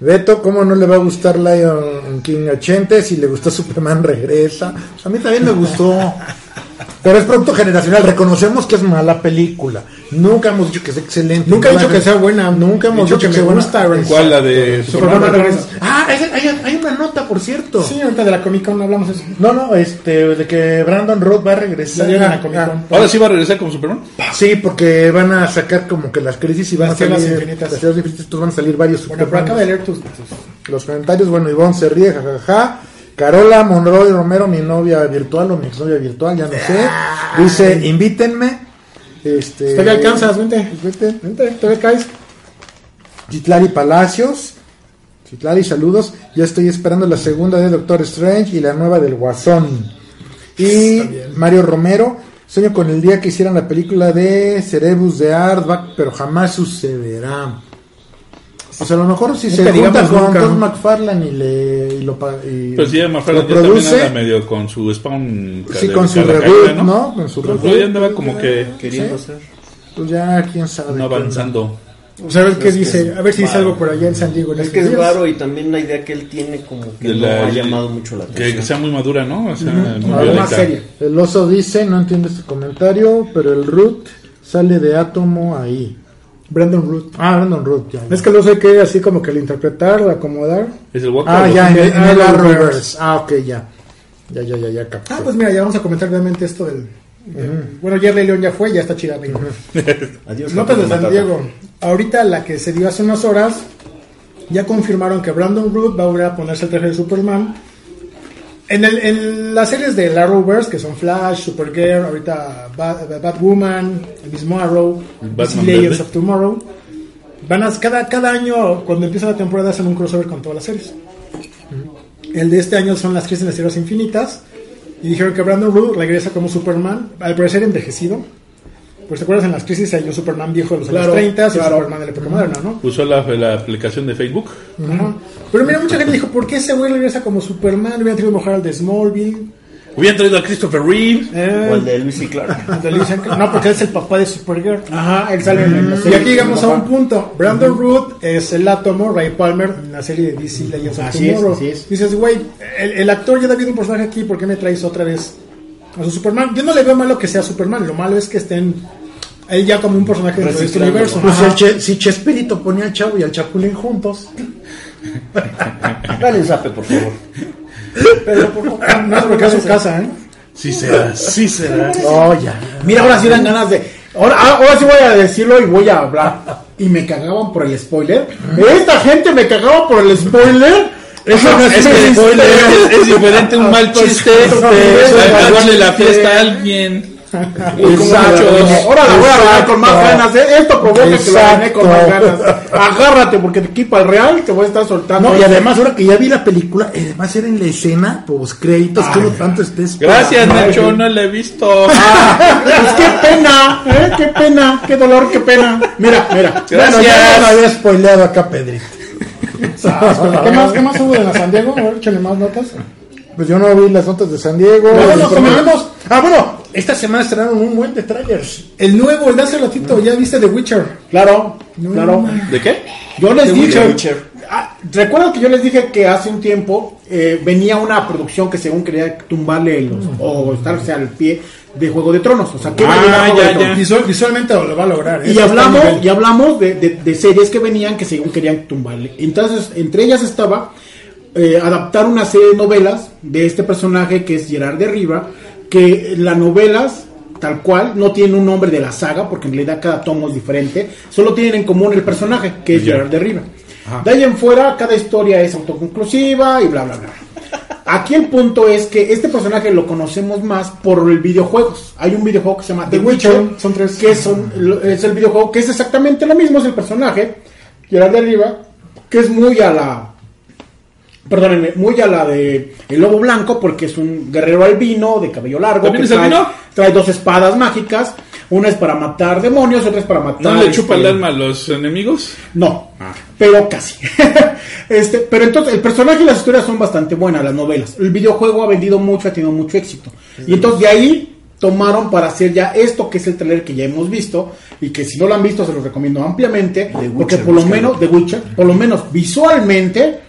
Beto, ¿cómo no le va a gustar Lion King 80? Si le gustó Superman Regresa. Pues a mí también me gustó. Pero es producto generacional. Reconocemos que es mala película. Nunca hemos dicho que es excelente. Nunca he dicho que sea buena. Nunca hemos He dicho dicho que que sea me gusta. ¿Cuál? La de Superman Superman. Ah, hay, hay- hay una nota, por cierto. Sí, ahorita de la Comic Con hablamos de eso. No, no, este, de que Brandon Roth va a regresar. La a Comic Con. ¿Ahora sí va a regresar como Superman? Sí, porque van a sacar como que las crisis y van Las a salir infinitas. las infinitas, van a salir varios Bueno, pero acaba de leer tus, tus- los comentarios. Bueno, Ivonne se ríe, jajaja. Carola Monroy Romero, mi novia virtual o mi exnovia virtual, ya no sé. Dice, invítenme. Este, Todavía alcanzas, vente. Vete. Vente, todavía caes. Citlali Palacios. Citlali, saludos. Ya estoy esperando la segunda de Doctor Strange y la nueva del Guasón. Y Mario Romero, sueño con el día que hicieran la película de Cerebus de Aardvark, pero jamás sucederá. O sea, a lo mejor si se junta con nunca, Todd ¿no? McFarlane y, le, y lo, y Pero sí, McFarlane lo ya también produce, anda medio con su spawn. sí, con su reboot, caída, ¿no? Con su Pero reboot. ya andaba como que Queriendo Sí. ser. Pues ya, quién sabe. no avanzando. Vamos a ver qué dice, a ver si dice algo por allá en San Diego. en Es que es raro y también la idea que él tiene como que no ha llamado mucho la atención. que sea muy madura, ¿no? O sea, más seria. El oso dice, no entiendo este comentario, pero el root sale de átomo ahí. Brandon Root. Ah, Brandon Root, ya. Es que lo sé que así como que al interpretar, acomodar. Es el Walker. Ah, ya, en, el- en el Arrowverse. Arrowverse. Ah, ok, ya. Ya, ya, ya, ya capté. Ah, pues mira, ya vamos a comentar realmente esto del. Bueno, ya el Rey León ya fue, ya está chida. venga. Adiós. Notas de San. Diego. Ahorita la que se dio hace unas horas, ya confirmaron que Brandon Root va a volver a ponerse el traje de Superman. En, el, en las series de Arrowverse, que son Flash, Supergirl, ahorita Bat- Batwoman, el mismo Arrow, verde. of Tomorrow, van a, cada, cada año, cuando empieza la temporada, hacen un crossover con todas las series. El de este año son las crisis de las Tierras Infinitas. Y dijeron que Brandon Root regresa como Superman, al parecer envejecido. Pues te acuerdas en las crisis hay un Superman viejo de los Claro, años 30 y un claro. Superman de la época moderna, ¿no? Usó la, la aplicación de Facebook. Ajá. Pero mira, mucha gente dijo, ¿por qué ese güey regresa como Superman? Hubieran tenido mejor al de Smallville. Hubieran traído a Christopher Reeve. Eh, O el de Luis y Clark. al de Clark. No, porque él es el papá de Supergirl. Ajá, él sale en la Y serie. aquí llegamos a un punto. Brandon Root es el átomo, Ray Palmer, en la serie de DC Legends of Así es, Tomorrow. así es. Dices, güey, el, el actor ya ha habido un personaje aquí, ¿por qué me traes otra vez a su Superman? Yo no le veo malo que sea Superman, lo malo es que estén él ya como un personaje dentro de este universo. Pues el Che- si Chespirito ponía al Chavo y al Chapulín juntos. Dale un zape, por favor. Pedro, por favor. No es porque es su casa, ¿eh? Sí será, sí será. Oh, ya. Mira, ahora sí dan ganas de. Ahora, ah, ahora sí voy a decirlo y voy a hablar. Y me cagaban por el spoiler. Esta gente me cagaba por el spoiler. Eso no Es, que es, es diferente un mal chiste a cagarle la fiesta a alguien. Exacto. Ahora la voy a ganar con más Exacto. ganas. ¿eh? Esto provoca que la gané con más Exacto. ganas. Agárrate, porque te equipa el real te voy a estar soltando. No, y además, ahora que ya vi la película, además era en la escena, pues créditos, que no tanto estés. Gracias, Nacho, no la he visto. Ah, pues qué pena, ¿eh? qué pena, qué dolor, qué pena. Mira, mira. Bueno, Gracias. ya me había spoileado acá, Pedrito. ¿Qué más, ¿Qué más hubo de la San Diego? A ver, échale más notas. Pues yo no vi las notas de San Diego. Nos programa- comentamos. Ah, bueno, esta semana estrenaron un buen de trailers. El nuevo, el de hace ratito, ya viste The Witcher. Claro, claro. ¿De qué? Yo les The dije, Witcher. Ah, recuerdan que yo les dije que hace un tiempo eh, venía una producción que según quería tumbarle los, o estarse al pie de Juego de Tronos, o sea, que Ah. Visual- visualmente lo va a lograr. ¿eh? Y a hablamos, y hablamos de, de- de series que venían que según querían tumbarle. Entonces, entre ellas estaba eh, adaptar una serie de novelas de este personaje que es Gerard de Riva, que las novelas, tal cual, no tienen un nombre de la saga, porque en realidad cada tomo es diferente, solo tienen en común el personaje, que es Ya. Gerard de Riva. De ahí en fuera, cada historia es autoconclusiva y bla, bla, bla. Aquí el punto es que este personaje lo conocemos más por el videojuegos. Hay un videojuego que se llama The Witcher, son tres. que son, es el videojuego que es exactamente lo mismo, es el personaje, Gerard de Riva, que es muy a la, perdónenme, muy a la de el lobo blanco, porque es un guerrero albino de cabello largo, ¿También que es trae, albino? trae dos espadas mágicas, una es para matar demonios, otra es para matar... ¿No le chupa el este, alma a los enemigos? no, Ah. pero casi. este, pero entonces el personaje y las historias son bastante buenas, las novelas. El videojuego ha vendido mucho, ha tenido mucho éxito. Y entonces de ahí tomaron para hacer ya esto que es el trailer que ya hemos visto y que si no lo han visto se los recomiendo ampliamente The porque Witcher, por lo menos The Witcher, por lo menos visualmente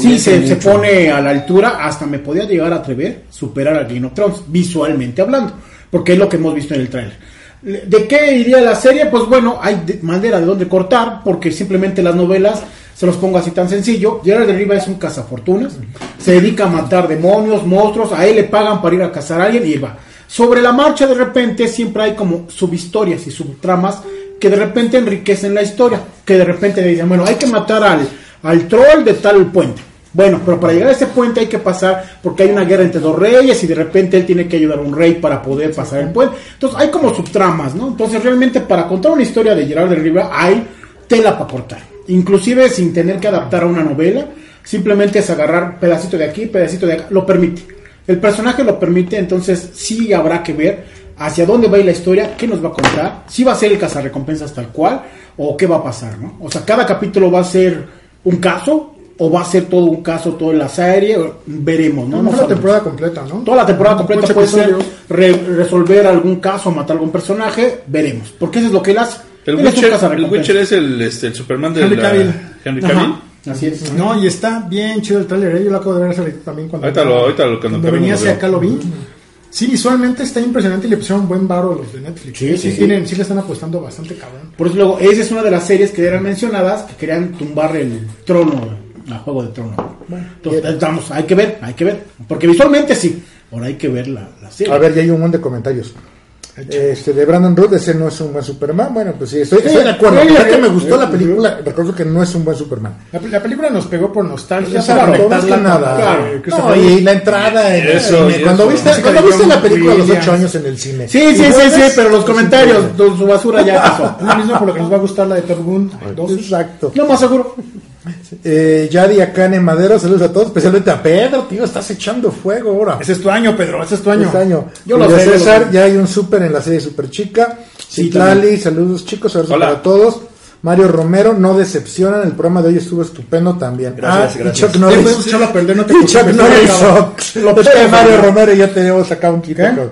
sí se, se pone a la altura, hasta me podía llegar a atrever superar a Game of Thrones visualmente hablando, porque es lo que hemos visto en el trailer. ¿De qué iría la serie? Pues bueno, hay manera de dónde cortar, porque simplemente las novelas, se los pongo así tan sencillo, Gerard de Riva es un cazafortunas, se dedica a matar demonios, monstruos, a él le pagan para ir a cazar a alguien y él va. Sobre la marcha de repente siempre hay como subhistorias y subtramas que de repente enriquecen la historia, que de repente le dicen, bueno, hay que matar al, al troll de tal puente. Bueno, pero para llegar a ese puente hay que pasar porque hay una guerra entre dos reyes y de repente él tiene que ayudar a un rey para poder pasar el puente. Entonces hay como subtramas, ¿no? Entonces realmente para contar una historia de Gerard de Riva hay tela para cortar. Inclusive sin tener que adaptar a una novela, simplemente es agarrar pedacito de aquí, pedacito de acá, lo permite. El personaje lo permite, entonces sí habrá que ver hacia dónde va a ir la historia, qué nos va a contar, si va a ser el cazarrecompensas tal cual o qué va a pasar, ¿no? O sea, cada capítulo va a ser un caso o va a ser todo un caso, toda la serie, veremos, ¿no? No, No la sabemos. temporada completa, ¿no? Toda la temporada completa puede ser re- resolver algún caso, matar algún personaje, veremos. Porque eso es lo que él hace. El Él es un Witcher, el. Witcher es el, este, el Superman de Henry la- Cavill. Henry Ajá, Cavill. Así es. No, y está bien chido el trailer, ¿eh? yo lo acabo de ver también cuando, Ahorita lo- ahorita lo- cuando cuando venía hacia acá lo vi. Sí, visualmente está impresionante y le pusieron buen varo a los de Netflix. Sí, sí, sí. tienen, sí le están apostando bastante cabrón. Por eso luego, esa es una de las series que eran mencionadas que querían tumbar el trono, a Juego de Trono. Entonces, vamos, hay que ver, hay que ver. Porque visualmente sí, ahora hay que ver la, la serie. A ver, ya hay un montón de comentarios. Este, de Brandon Root, ese no es un buen Superman. Bueno, pues sí, estoy, Sí, estoy de acuerdo. sí, que me gustó la película, recuerdo que no es un buen Superman. La, la película nos pegó por nostalgia Claro, para más que nada. Claro. eh, No, y la entrada en el Eso, cine. y Cuando eso. viste, cuando viste la película a los Williams. 8 años en el cine. Sí, sí, sí, vuelves- sí, pero los comentarios, su su basura ya pasó. Es lo mismo por lo que nos va a gustar la de Top Gun 2. Exacto. No más seguro. Eh, Yadi Akane Madero, saludos a todos, especialmente a Pedro, tío, estás echando fuego ahora. Ese es tu año, Pedro, ese es tu año. Este año. Yo lo sé, lo ya hay un súper en la serie Super Chica. Sí, Citlali, saludos chicos, abrazo Hola. para todos. Mario Romero, no decepcionan, el programa de hoy estuvo estupendo también. Gracias, ah, gracias. Y Chuck Norris. perder, no te y Chuck Norris. Lo Mario. Romero y yo tenemos acá un quito con,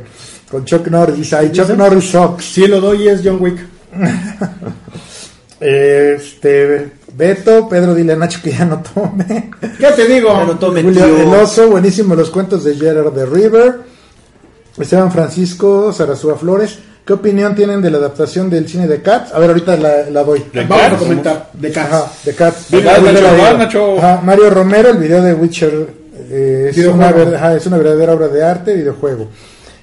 con Chuck Norris. Ahí Chuck Norris Shocks. Sí, lo doy es John Wick. Este, Beto, Pedro, dile a Nacho que ya no tome. ¿Qué te digo? Ya no tome, Julio tío. El Oso, buenísimo los cuentos de Gerard de River. Esteban Francisco, Sarasúa Flores. ¿Qué opinión tienen de la adaptación del cine de Cats? A ver, ahorita la, la doy. ¿De Vamos a Cats? comentar de Ajá, Cats. de Cats. Ahorita Nacho. Ajá, Mario Romero, el video de Witcher eh, es, Videojuego. una ver- ajá, es una verdadera obra de arte, videojuego.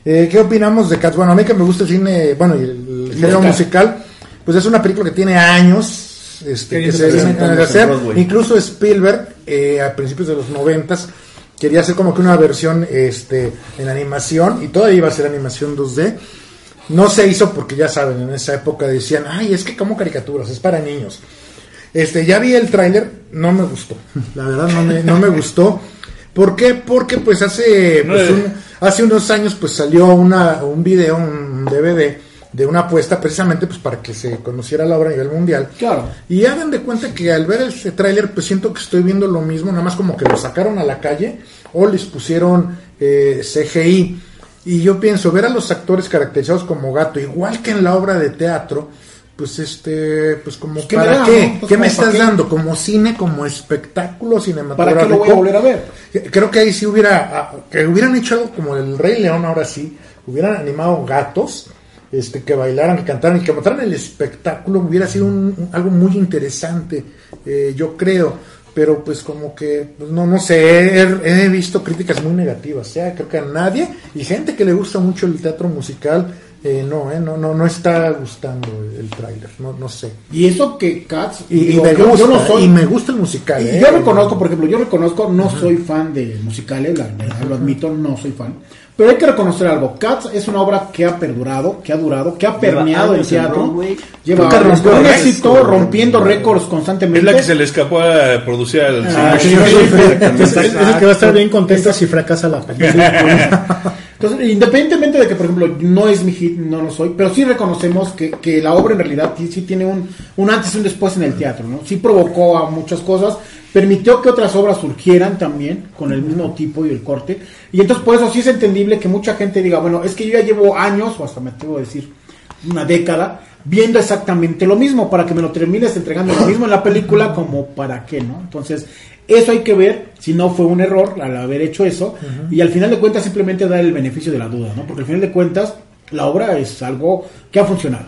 Eh, ¿Qué opinamos de Cats? Bueno, a mí que me gusta el cine, bueno, y el, el género musical, pues es una película que tiene años este, que se presentándose hacer. Incluso Spielberg, eh, a principios de los noventas, quería hacer como que una versión este, en animación, y todavía iba a ser animación 2D. No se hizo porque ya saben, en esa época decían, ay, es que como caricaturas, es para niños. Este, ya vi el tráiler, no me gustó. La verdad no me, no me gustó. ¿Por qué? Porque pues hace, pues, eh. un- hace unos años pues salió una, un video, un DVD de una apuesta precisamente pues para que se conociera la obra a nivel mundial. Claro. Y hagan de cuenta que al ver ese tráiler pues siento que estoy viendo lo mismo, nada más como que lo sacaron a la calle o les pusieron eh, CGI. Y yo pienso, ver a los actores caracterizados como gato, igual que en la obra de teatro, pues este, pues como ¿qué me para da, qué, no? Pues ¿qué me para estás qué. dando? Como cine, como espectáculo ¿Para cinematográfico. qué lo voy a volver a ver? Creo que ahí sí hubiera, ah, que hubieran hecho algo como el Rey León ahora sí, hubieran animado gatos, este, que bailaran, que cantaran y que montaran el espectáculo, hubiera sido un- un- algo muy interesante, eh, yo creo. Pero pues como que, pues, no, no sé, he, he visto críticas muy negativas, o sea, creo que a nadie, y gente que le gusta mucho el teatro musical, eh, no, eh, no, no, no está gustando el, el tráiler, no, no sé. Y eso que Cats. Y, y digo, me yo- yo gusta, no soy- y me gusta el musical. Y eh. yo reconozco, por ejemplo, yo reconozco, no soy fan de musicales, la verdad lo admito, no soy fan. Pero hay que reconocer algo. Cats es una obra que ha perdurado, que ha durado, que ha permeado el teatro. Lleva un éxito, rompiendo récords constantemente. Es la que se le escapó a producir al Ah, es el que va a estar bien contento si fracasa la película. Entonces, independientemente de que, por ejemplo, no es mi hit, no lo soy, pero sí reconocemos que, que la obra en realidad sí, sí tiene un, un antes y un después en el teatro, ¿no? Sí provocó a muchas cosas, permitió que otras obras surgieran también con el mismo tipo y el corte, y entonces por eso sí es entendible que mucha gente diga, bueno, es que yo ya llevo años, o hasta me atrevo a decir, una década, viendo exactamente lo mismo, para que me lo termines entregando lo mismo en la película, como para qué, ¿no? Entonces, eso hay que ver si no fue un error al haber hecho eso, y al final de cuentas simplemente dar el beneficio de la duda, ¿no? Porque al final de cuentas, la obra es algo que ha funcionado.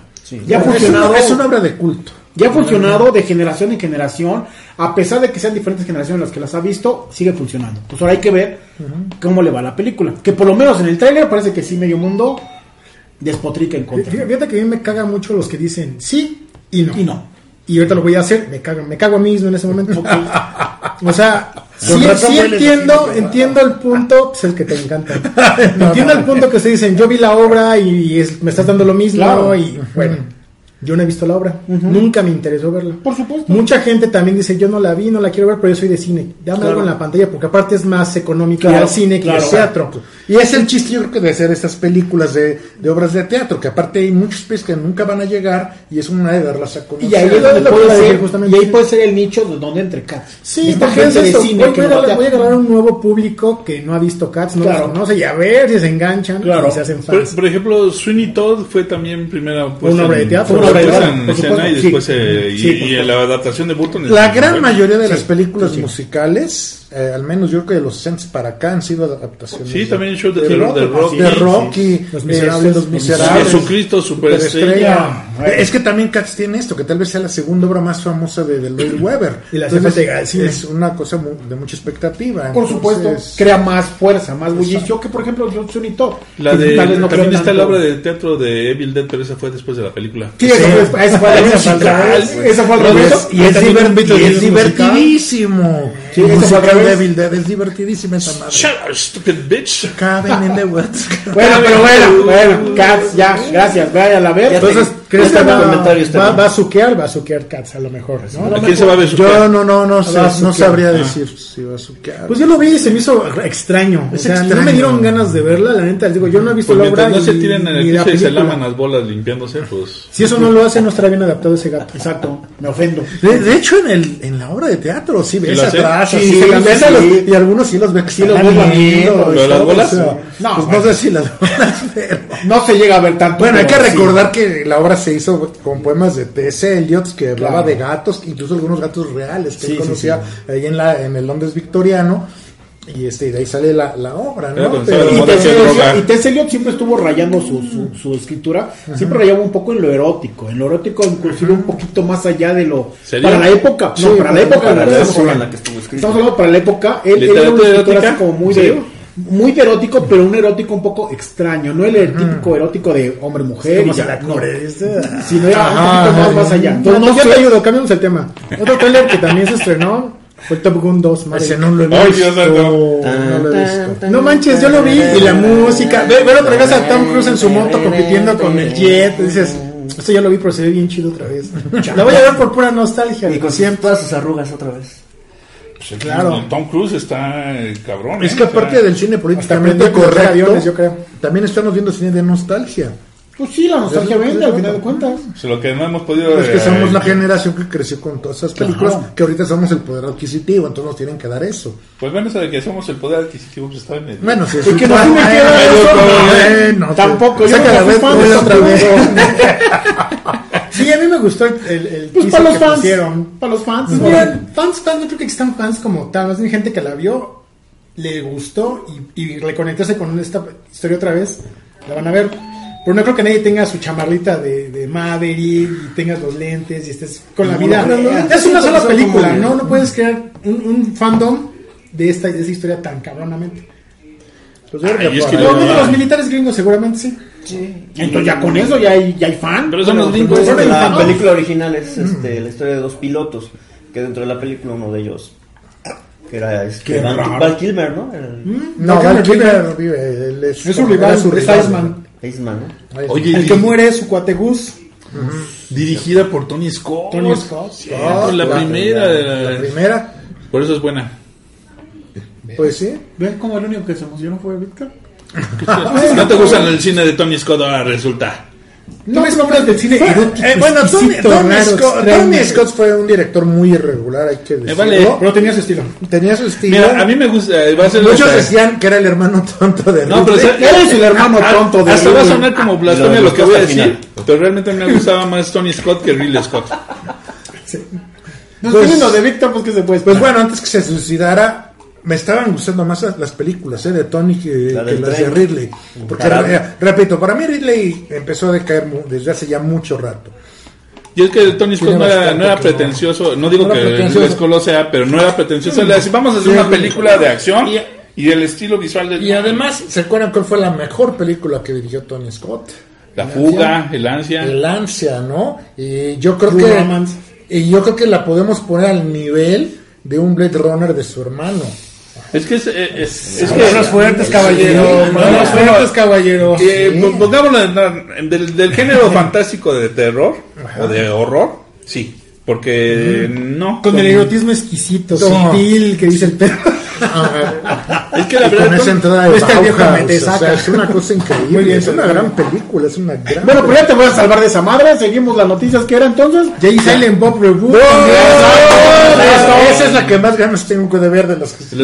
Ya ha funcionado. es una obra de culto. Ya ha funcionado de generación en generación, a pesar de que sean diferentes generaciones las que las ha visto, sigue funcionando. Pues ahora hay que ver cómo le va a la película. Que por lo menos en el tráiler parece que sí medio mundo despotrica en contra. Fíjate que a mí me cagan mucho los que dicen sí y no. Y no. Y ahorita lo voy a hacer, me cago, me cago a mí mismo en ese momento. O sea, sí, entiendo, entiendo el punto, pues el que te encanta. entiendo el punto que ustedes dicen, yo vi la obra y es- me estás dando lo mismo Claro. y bueno. Yo no he visto la obra, nunca me interesó verla. Por supuesto. Mucha gente también dice, yo no la vi, no la quiero ver, pero yo soy de cine. Dame algo en la pantalla, porque aparte es más Claro, al cine que claro. al teatro. Y es el chiste, yo creo que de hacer estas películas de, de obras de teatro, que aparte hay muchos peces que nunca van a llegar y es una de darlas a conocer. Y ahí es donde puede ser, justamente. y ahí puede ser el nicho de donde entre Cats. Sí, Esta porque es gente de eso. cine voy, que voy no a, voy agarrar un nuevo público que no ha visto Cats, no Claro. los conoce, y a ver si se enganchan Claro. y se hacen Por, fans. por ejemplo, Sweeney Todd fue también primera puesta Una obra de teatro. Por escena y sí. después eh, y, Sí, la adaptación de Burton La gran mayoría de las películas musicales, eh, al menos yo creo que de los 60 para acá han sido adaptaciones. Sí, de- también el show de de terror de Rocky. de Rocky, Los eh, Miserables. Los Miserables, Jesucristo, superestrella. Superestrella. Es que también Cats tiene esto, que tal vez sea la segunda obra más famosa de, de Lloyd Webber. Y la Entonces, cine. Es una cosa mu- de mucha expectativa. Por supuesto, crea más fuerza, más bullicio que, por ejemplo, John Sweeney Todd. La de, no también está la obra de teatro de Evil Dead, pero esa fue después de la película. Sí, esa fue, esa fue la Esa musical. fue- Esa fue al y revés. es, es es divertidísimo. Sí, esa fue de revés. Evil Dead es divertidísima esa madre. Shut up, stupid bitch. Cabin in the woods. Bueno, pero bueno, bueno, Cats, ya, gracias, vayan a ver. Ya Entonces, ¿crees que tengo va, comentarios va, va a suquear? Va a suquear Cats a lo mejor, ¿no? ¿A quién se va a su Yo no, no, no, sé, Va a no sabría Ah. decir si va a suquear. Pues yo lo vi y se me hizo extraño. O sea, no extraño. me dieron ganas de verla, la neta. Les digo, yo no he visto Pues la obra. no se y- tiren en el piso y se lavan las bolas limpiándose, pues. Si eso no lo hace, no estará bien adaptado ese gato. Exacto, me ofendo. De, de hecho, en, el, en la obra de teatro, sí ves atrás, Sí, así, sí, sí. los- y algunos sí los ves que Sí los ¿pero las bolas? No, pues no sé si las bolas, pero... No se llega a ver tanto. Bueno, hay que recordar que la obra se hizo con poemas de T.S. Eliot, que hablaba Claro. de gatos, incluso algunos gatos reales que Sí, él sí, conocía ahí en, la, en el Londres victoriano, y este, de ahí sale la, la obra, ¿no? Pero- Y T.S. Eliot- siempre estuvo rayando su, su, su escritura, siempre rayaba un poco en lo erótico, en lo erótico inclusive un poquito más allá de lo... Para la época, Sí, no, para la época, Para la estamos época en hablando. la que estuvo escrito. Estamos hablando para la época, él, él era una ¿Literatura escritura erótica? así como muy ¿Sí? de... Muy erótico, pero un erótico un poco extraño, no el típico erótico de hombre-mujer, ¿Cómo y se ya, la no. sino era un poquito más, más allá. Entonces, Entonces, yo no te ayudo, cambiamos el tema. Otro trailer que también se estrenó fue Top Gun 2. madre no lo he Ay, visto. No lo he visto. No manches, yo lo vi y la música. Ve, ver otra vez a Tom Cruise en su moto compitiendo con el jet. Dices, esto ya lo vi, pero se ve bien chido otra vez. La voy a ver por pura nostalgia. Y con siempre. todas sus arrugas otra vez. Pues el- Claro. Tom Cruise está eh, cabrón. Es ¿eh? que O sea, aparte del cine políticamente correcto, aviones, yo creo. también estamos viendo cine de nostalgia. Pues sí, la nostalgia vende al final de cuentas. pues lo que no hemos podido. Es que eh, somos la generación que creció con todas esas películas, Claro. que ahorita somos el poder adquisitivo, entonces nos tienen que dar eso. Pues bueno, eso de que somos el poder adquisitivo, pues está bien. Bueno, si es Es que no me Bueno, queda eso. bueno, Tampoco, yo Saca no la vez pues, otra vez. Sí, a mí me gustó el, el, Pues teaser para los que fans. pusieron. Para los fans. Pues mira, fans, fans, no creo que existan fans como tal. Más bien gente que la vio, le gustó y, y reconectarse con esta historia otra vez, la van a ver. Pero no creo que nadie tenga su chamarrita de, de Maverick y tengas los lentes y estés con la vida. no, no, es una sola película, ¿no? No puedes crear un, un fandom de esta, de esta historia tan cabronamente. Pues yo creo Ay, que es que por Pero ahí- de los militares gringos seguramente sí. Entonces ya con eso ya hay, ya hay fan. Pero son los la película original es este, la historia de dos pilotos. Que dentro de la película uno de ellos. Que era este, Qué Val. Val Kilmer, ¿no? El No, Val Val Kilmer vive, él es, Es su rival, su es rival. Iceman. Iceman, ¿no? Oye, El que muere es su cuate Gus. dirigida por Tony Scott. Tony Scott. Ah, la primera de la- La primera, Por eso es buena. pues sí. ¿Ven cómo el único que se emocionó fue Víctor? ¿No te gustan el cine de Tony Scott ahora resulta? No ves nombres del cine erótico. Eh, bueno, Tony, exquisito, Tony raro, Scott, extraño. Tony Scott fue un director muy irregular, hay que decirlo. vale. Pero tenía su estilo. Tenía su estilo. Mira, a mí me gusta. eh, Va a ser Muchos decían que era el hermano tonto de No, pero Eres el hermano ah, tonto de Hasta va a sonar como blasfemia lo lo que voy a decir. Pero realmente me gustaba más Tony Scott que Ridley Scott. No Pues- viendo de Víctor, pues que se puede Pues bueno, antes que se suicidara, me estaban gustando más las películas eh, de Tony que, La que del las tren. de Ridley. Porque, Caramba. eh, repito, para mí Ridley empezó a decaer desde hace ya mucho rato. Y es que Tony Scott no era, bastante no era que no- pretencioso, no digo no que. Ridley Scott lo sea, pero no era pretencioso. Le decía, vamos a hacer una película de acción y del estilo visual de Y además, ¿se acuerdan cuál fue la mejor película que dirigió Tony Scott? La fuga, el ansia. El ansia, ¿no? Y yo creo True que Romance. y yo creo que la podemos poner al nivel de un Blade Runner de su hermano. Es que es, eh, es, es que fuertes, caballero. No, no, fuertes, caballero. Eh, po- Pongámoslo en- del, del género fantástico de terror o de horror, sí, porque no. Con el erotismo exquisito, sutil, que dice el perro. Es que la Y con verdad, esa entrada de Este viejo Bauhaus, o sea, saca. es una cosa increíble. Muy bien, es una gran película, es una gran. Bueno, pues ya te voy a salvar de esa madre. Seguimos las noticias que era entonces. Jay Silent Bob Reboot. Esa es la que más ganas tengo de ver de las que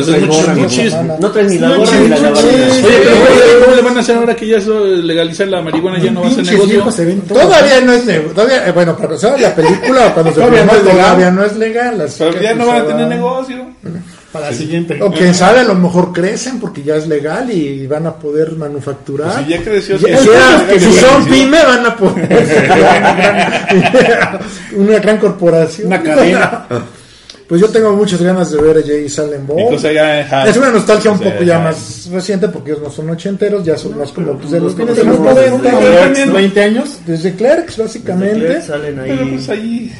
No traes ni la gorra ni la Oye, pero ¿cómo le van a hacer ahora que ya es legalizar la marihuana? Ya no va a ser negocio. Todavía no es. Todavía, eh, bueno, para empezar la película, cuando se Todavía no es legal. todavía no es legal. así Pero que, ya no pues, van a tener negocio. Para la siguiente. O quién sabe, a lo mejor crecen porque ya es legal y van a poder manufacturar. Pues si ya creció, Ya- si, son pyme van a poder una gran corporación. Una cadena. Pues yo tengo muchas ganas de ver a Jay Silent Bob. Y ya, ajá. Es una nostalgia un poco ya más reciente porque ellos no son ochenteros, ya son más como pues, de los desde 90, Clerks. 20 años. desde Clerks básicamente. Clerks salen Pero ahí pues ahí.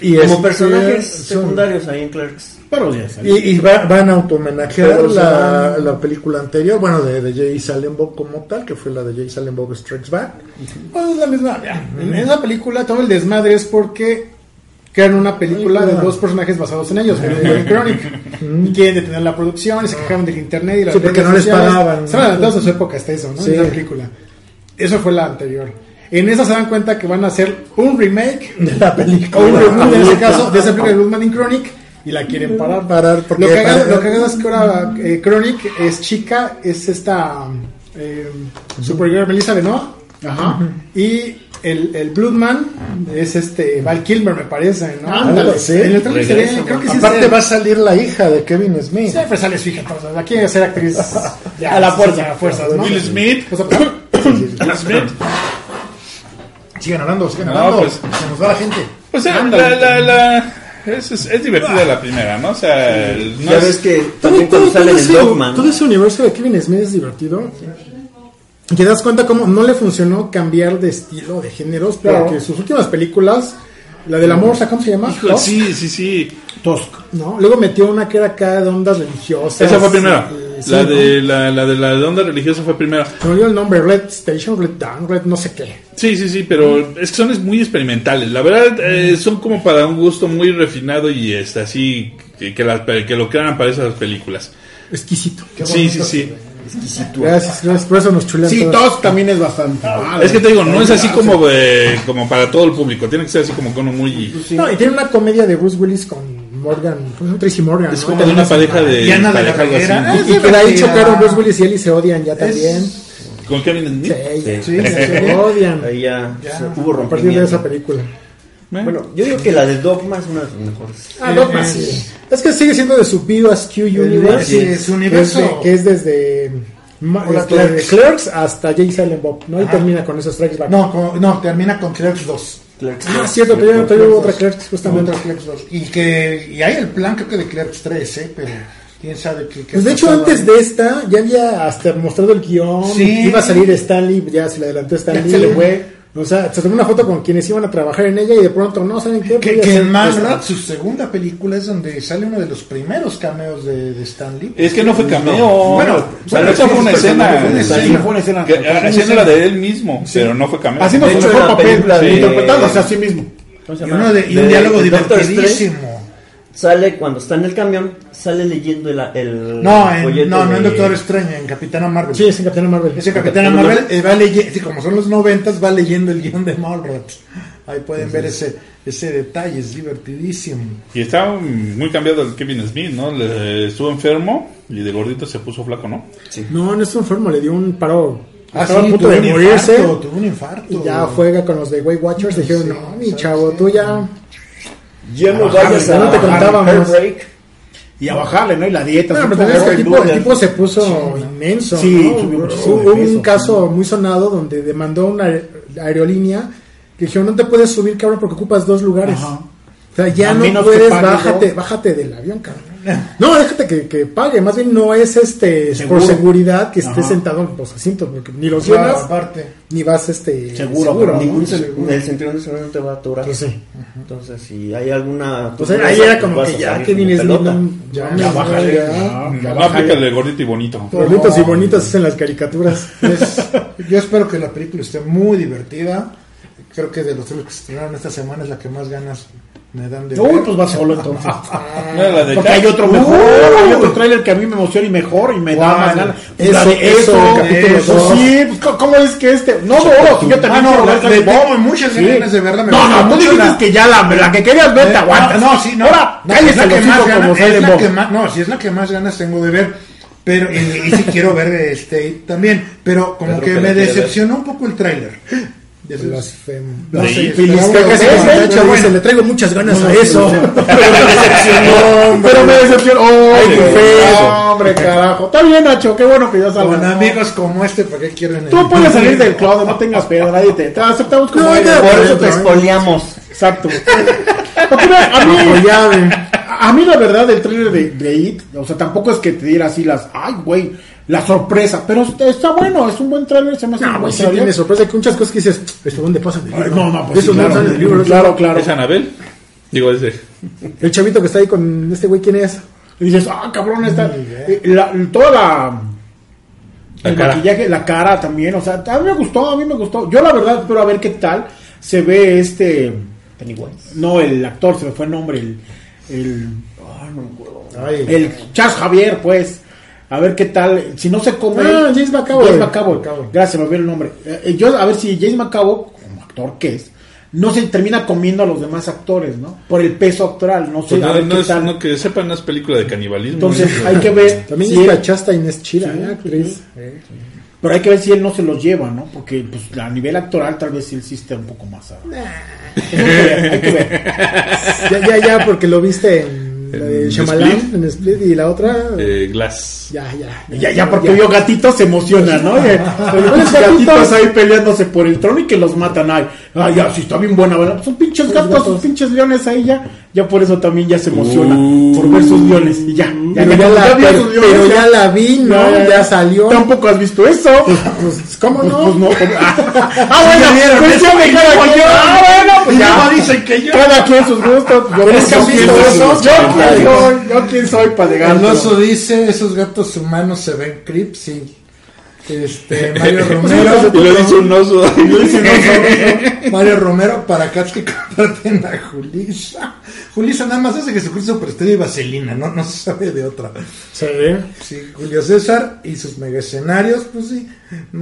Y como personajes son- secundarios ahí en Clerks. Salió. Y, y va- van a automenajear la, van- la película anterior, bueno, de, de Jay Bob como tal, que fue la de Jay Bob Strikes Back. Pues es la misma. ya. En esa película todo el desmadre es porque crean una película de dos personajes basados en ellos, y Chronic. Y quieren detener la producción y se quejaban del internet y las Sí, porque no les pagaban. Estaban adelantados a su época hasta eso, ¿no? Sí. En esa película. Eso fue la anterior. En esa se dan cuenta que van a hacer un remake De la o película. un reboot en ese caso de esa película de Bloodman in Chronic y la quieren parar. Parar, porque lo que para- lo es que ahora eh, Chronic es chica, es esta eh, Supergirl Melissa Benoist. Ajá. Y el, el Bloodman es este Val Kilmer, me parece, ¿no? Ándale, sí. En el trailer Regreso, creo que sí Aparte se- va a salir la hija de Kevin Smith. Siempre sales fija, entonces. Aquí hay que ser actriz ya, A la fuerza. a la fuerza, ¿no? Will Smith. O sea, Will Smith. Sigan hablando, sigan No, hablando. pues- Se nos va la gente. Pues eh, la, la, la, es, es, es divertida la primera, ¿no? O sea, no Ya es- ves que todo, también todo- cuando todo salen en ese, Dogman. todo ese universo de Kevin Smith es divertido. Y te das cuenta cómo no le funcionó cambiar de estilo, de géneros, porque sus últimas películas, la del amor, ¿cómo se llama? Sí, sí, sí. Tusk. ¿No? Luego metió una que era acá de ondas religiosas. Esa fue primera. Sí, La ¿no? de la, la de la de onda religiosa fue primera. Se me olvidó el nombre, Red Station, Red Down, Red no sé qué. Sí, sí, sí, pero es que son es muy experimentales. La verdad, eh, son como para un gusto muy refinado y este, así que, que, las- que lo crean para esas películas. Exquisito. Sí, sí, sí. Gracias, gracias. Por eso nos chulean Sí. Tusk también es bastante. malo. Es que te digo, no es así como eh, como para todo el público. Tiene que ser así como con un muy... No, y tiene una comedia de Bruce Willis con Morgan, ¿cómo se llama? Tracy Morgan. Es ¿no? como de una pareja de... Diana de la pareja, algo así. Y, y que de ahí chocaron Bruce Willis y y se odian ya también. Con Kevin Smith. Sí, sí, se odian. Ahí ya, se- hubo A partir de esa rompimiento. película. Eh, Bueno, yo digo que la de Dogma es una de sus mejores. Ah, Dogma, sí. Es que sigue siendo de su Askew Universe. sí, su universo. Que es, de- que es desde ma- Hola, es la de Clerks. Hasta Jay Silent Bob, ¿no? Y Ajá. termina con esos Back. No, con- no, termina con Clerks 2. Clerks Ah, cierto, todavía todavía hubo otra Clerks, justamente. Otra Clerks 2. Y que y hay el plan, creo que de Clerks 3, ¿eh? Pero quién sabe qué. Pues de hecho, antes ahí. de esta, ya había hasta mostrado el guion. Sí. Iba a salir Stanley, ya se le adelantó Stanley. Ya se le fue. O sea, se tomó una foto con quienes iban a trabajar en ella y de pronto, no, ¿saben qué? Que, que en su segunda película, es donde sale uno de los primeros cameos de, de Stanley. Es que no fue cameo. Bueno, o sea, bueno, eso sí, fue una escena. fue una escena. fue una escena. Que, haciendo la de él mismo, pero no fue cameo. Haciendo su mejor papel, de- interpretándose a sí mismo. ¿Cómo se Y, llama? uno de- y un De- diálogo divertidísimo. Sale cuando está en el camión, sale leyendo el, el No, en, no, no en de- Doctor Strange, en Capitana Marvel. Sí, es en Capitán Marvel. Ese Capitana Marvel eh, va leyendo, sí, como son los noventas, va leyendo el guion de Mallrat. Ahí pueden ver ese, ese detalle, es divertidísimo. Y estaba muy cambiado el Kevin Smith, ¿no? Le- estuvo enfermo y de gordito se puso flaco, ¿no? No, no estuvo enfermo, le dio un paro. Ah, Estaba sí, a punto tuvo de un morirse. infarto, tuvo un infarto. Y ya juega con los de Weight Watchers. Dijeron, Sí, no, mi chavo, sí. tú ya. Ya no vayas ya a no te contábamos. Y a bajarle, ¿no? Y la dieta. Sí, pero el tipo, el tipo se puso inmenso. Sí, ¿no? Hubo un peso. caso muy sonado donde demandó una aer- aerolínea que dijeron, no te puedes subir, cabrón, porque ocupas dos lugares. Ajá. O sea, ya no puedes, bájate, dos. bájate del avión, cabrón. No, déjate que, que pague, más bien no es este Seguro. por seguridad que estés Ajá. sentado en los asientos, porque ni los Claro, llenas, aparte. ni vas este Seguro, pero ¿no? Ningún Seguro. el seguridad no te va a aturar. Pues sí. Entonces, si hay alguna. O sea, ahí era como vas que ya que como vienes ya, Ya bájale, ya, ya, bájale. aplícale gordito y bonito. Bonitos y bonitos es en las caricaturas. Pues, yo espero que la película esté muy divertida. Creo que de los tres que se estrenaron esta semana es la que más ganas me dan de Uy, ver. pues va solo entonces. ¿No era la de Porque Jack? hay otro mejor, hay otro trailer que a mí me emociona y mejor y me da ¿Cuál? más ganas. Eso, La de eso, eso, capítulo eso, dos. sí, pues, ¿cómo- ¿cómo es que este? No, no, si yo también Ah, no, la- tengo Ball. muchas Sí. ganas de verla, me No, no, tú dijiste la- que ya la, la que querías ver, te Eh, aguantas. No, sí, no. Ahora, no, cállese es la que más como ganas, es la que más, no, sí es la que más ganas tengo de ver, pero y, y sí quiero ver este también, pero como Pedro que me decepcionó un poco el tráiler. Blasfemo. No Sí, bueno, le traigo muchas ganas a eso. Pero me decepcionó, pero me decepcionó. ¡Ay, qué feo! Hombre, carajo. Está bien, Nacho, qué bueno que ya Con salga. amigos como este, ¿para qué quieren? Tú puedes salir del closet, no tengas pedo, nadie te, te aceptamos como eres. Por eso te expoliamos. Exacto. Porque a mí, a mí la verdad el trailer de, de It, o sea, tampoco es que te diera así las, ay, güey, la sorpresa, pero está- bueno, es un buen trailer, se me hace un No, pues sí tiene sorpresa. Hay muchas cosas que dices, ¿esto dónde pasa libro? no, no, pues Eso sí, no claro, sale el libro. claro, no. claro. ¿Es Anabel? Digo, ese. El chavito que está ahí con este güey, ¿quién es? Y dices, ah, cabrón, está, la, toda la, La el cara. maquillaje, la cara también, o sea, a mí me gustó, a mí me gustó. Yo la verdad espero a ver qué tal se ve este, Pennywise. no, el actor, se me fue el nombre, el, el, ay, no me acuerdo. Ay. El Charles Javier, pues. A ver qué tal. Si no se come. Ah, James McAvoy. James McAvoy. Gracias, me olvidé el nombre. Eh, yo, a ver si James McAvoy, como actor que es, no se termina comiendo a los demás actores, ¿no? Por el peso actoral. No sé. Pues a no, ver no qué es, tal. no, que sepan, no es película de canibalismo. Entonces, ¿no? hay que ver. También si es él- la Chasta Inés Chira, Sí, ¿eh? actriz. pero hay que ver si él no se los lleva, ¿no? Porque pues, a nivel actoral tal vez él sí esté un poco más. a- Hay que ver, hay que ver. Ya, ya, ya, porque lo viste en la de En Shyamalan, Split. en Split, y la otra... Eh, Glass. Ya, ya. Ya, ya, porque vio gatitos se emociona, ¿no? Los gatitos ahí peleándose por el trono y que los matan. Ay, ay ya, sí está bien buena, ¿verdad? Son pinches gatos, son pinches leones ahí ya. Ya por eso también ya se emociona por ver sus leones. Y ya, ya, Pero ya, la, pero, pero ya vi, ¿no? Ya, salió. Tampoco has visto eso. Pues, ¿cómo Pues, no? pues no. pues- ah, bueno, de cada quien. Ah, bueno, pues ya. dicen que yo. Cada quien sus gustos. Yo, Pero es que yo has quién visto eso. yo quién soy, yo quién soy para llegar. El oso dice, esos gatos humanos se ven creeps, sí. Este, Mario Y Romero. lo dice un oso. Mario Romero para Katsuki comparten a Julisa. Julisa nada más hace Jesucristo pero estrella y vaselina, no, no se sabe de otra. Sí. Sí, Julio César y sus mega escenarios, pues sí.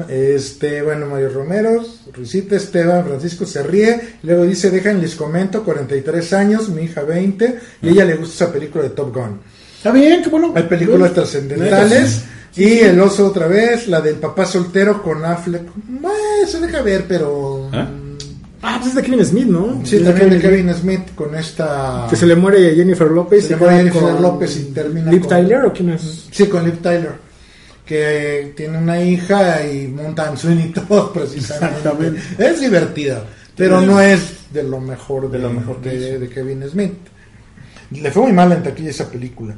Este, bueno, Mario Romero, Risita, Esteban, Francisco se ríe. Luego dice, dejan, les comento, 43 años, mi hija 20, y a ella le gusta esa película de Top Gun. Está bien, qué bueno. Hay películas trascendentales. Y el oso otra vez, la del papá soltero con Affleck. Bueno, se deja ver, pero... ¿Ah? Ah, pues es de Kevin Smith, ¿no? Sí, también de Kevin Smith con esta... Que se le muere Jennifer López. Se y le muere Jennifer con López y termina con- Tyler o quién es? Sí, con Liv Tyler. Que tiene una hija y montan Sweeney Todd precisamente. Exactamente. Es divertida, pero no es de lo mejor de, De lo mejor de, de Kevin Smith. Le fue muy mal en taquilla esa película.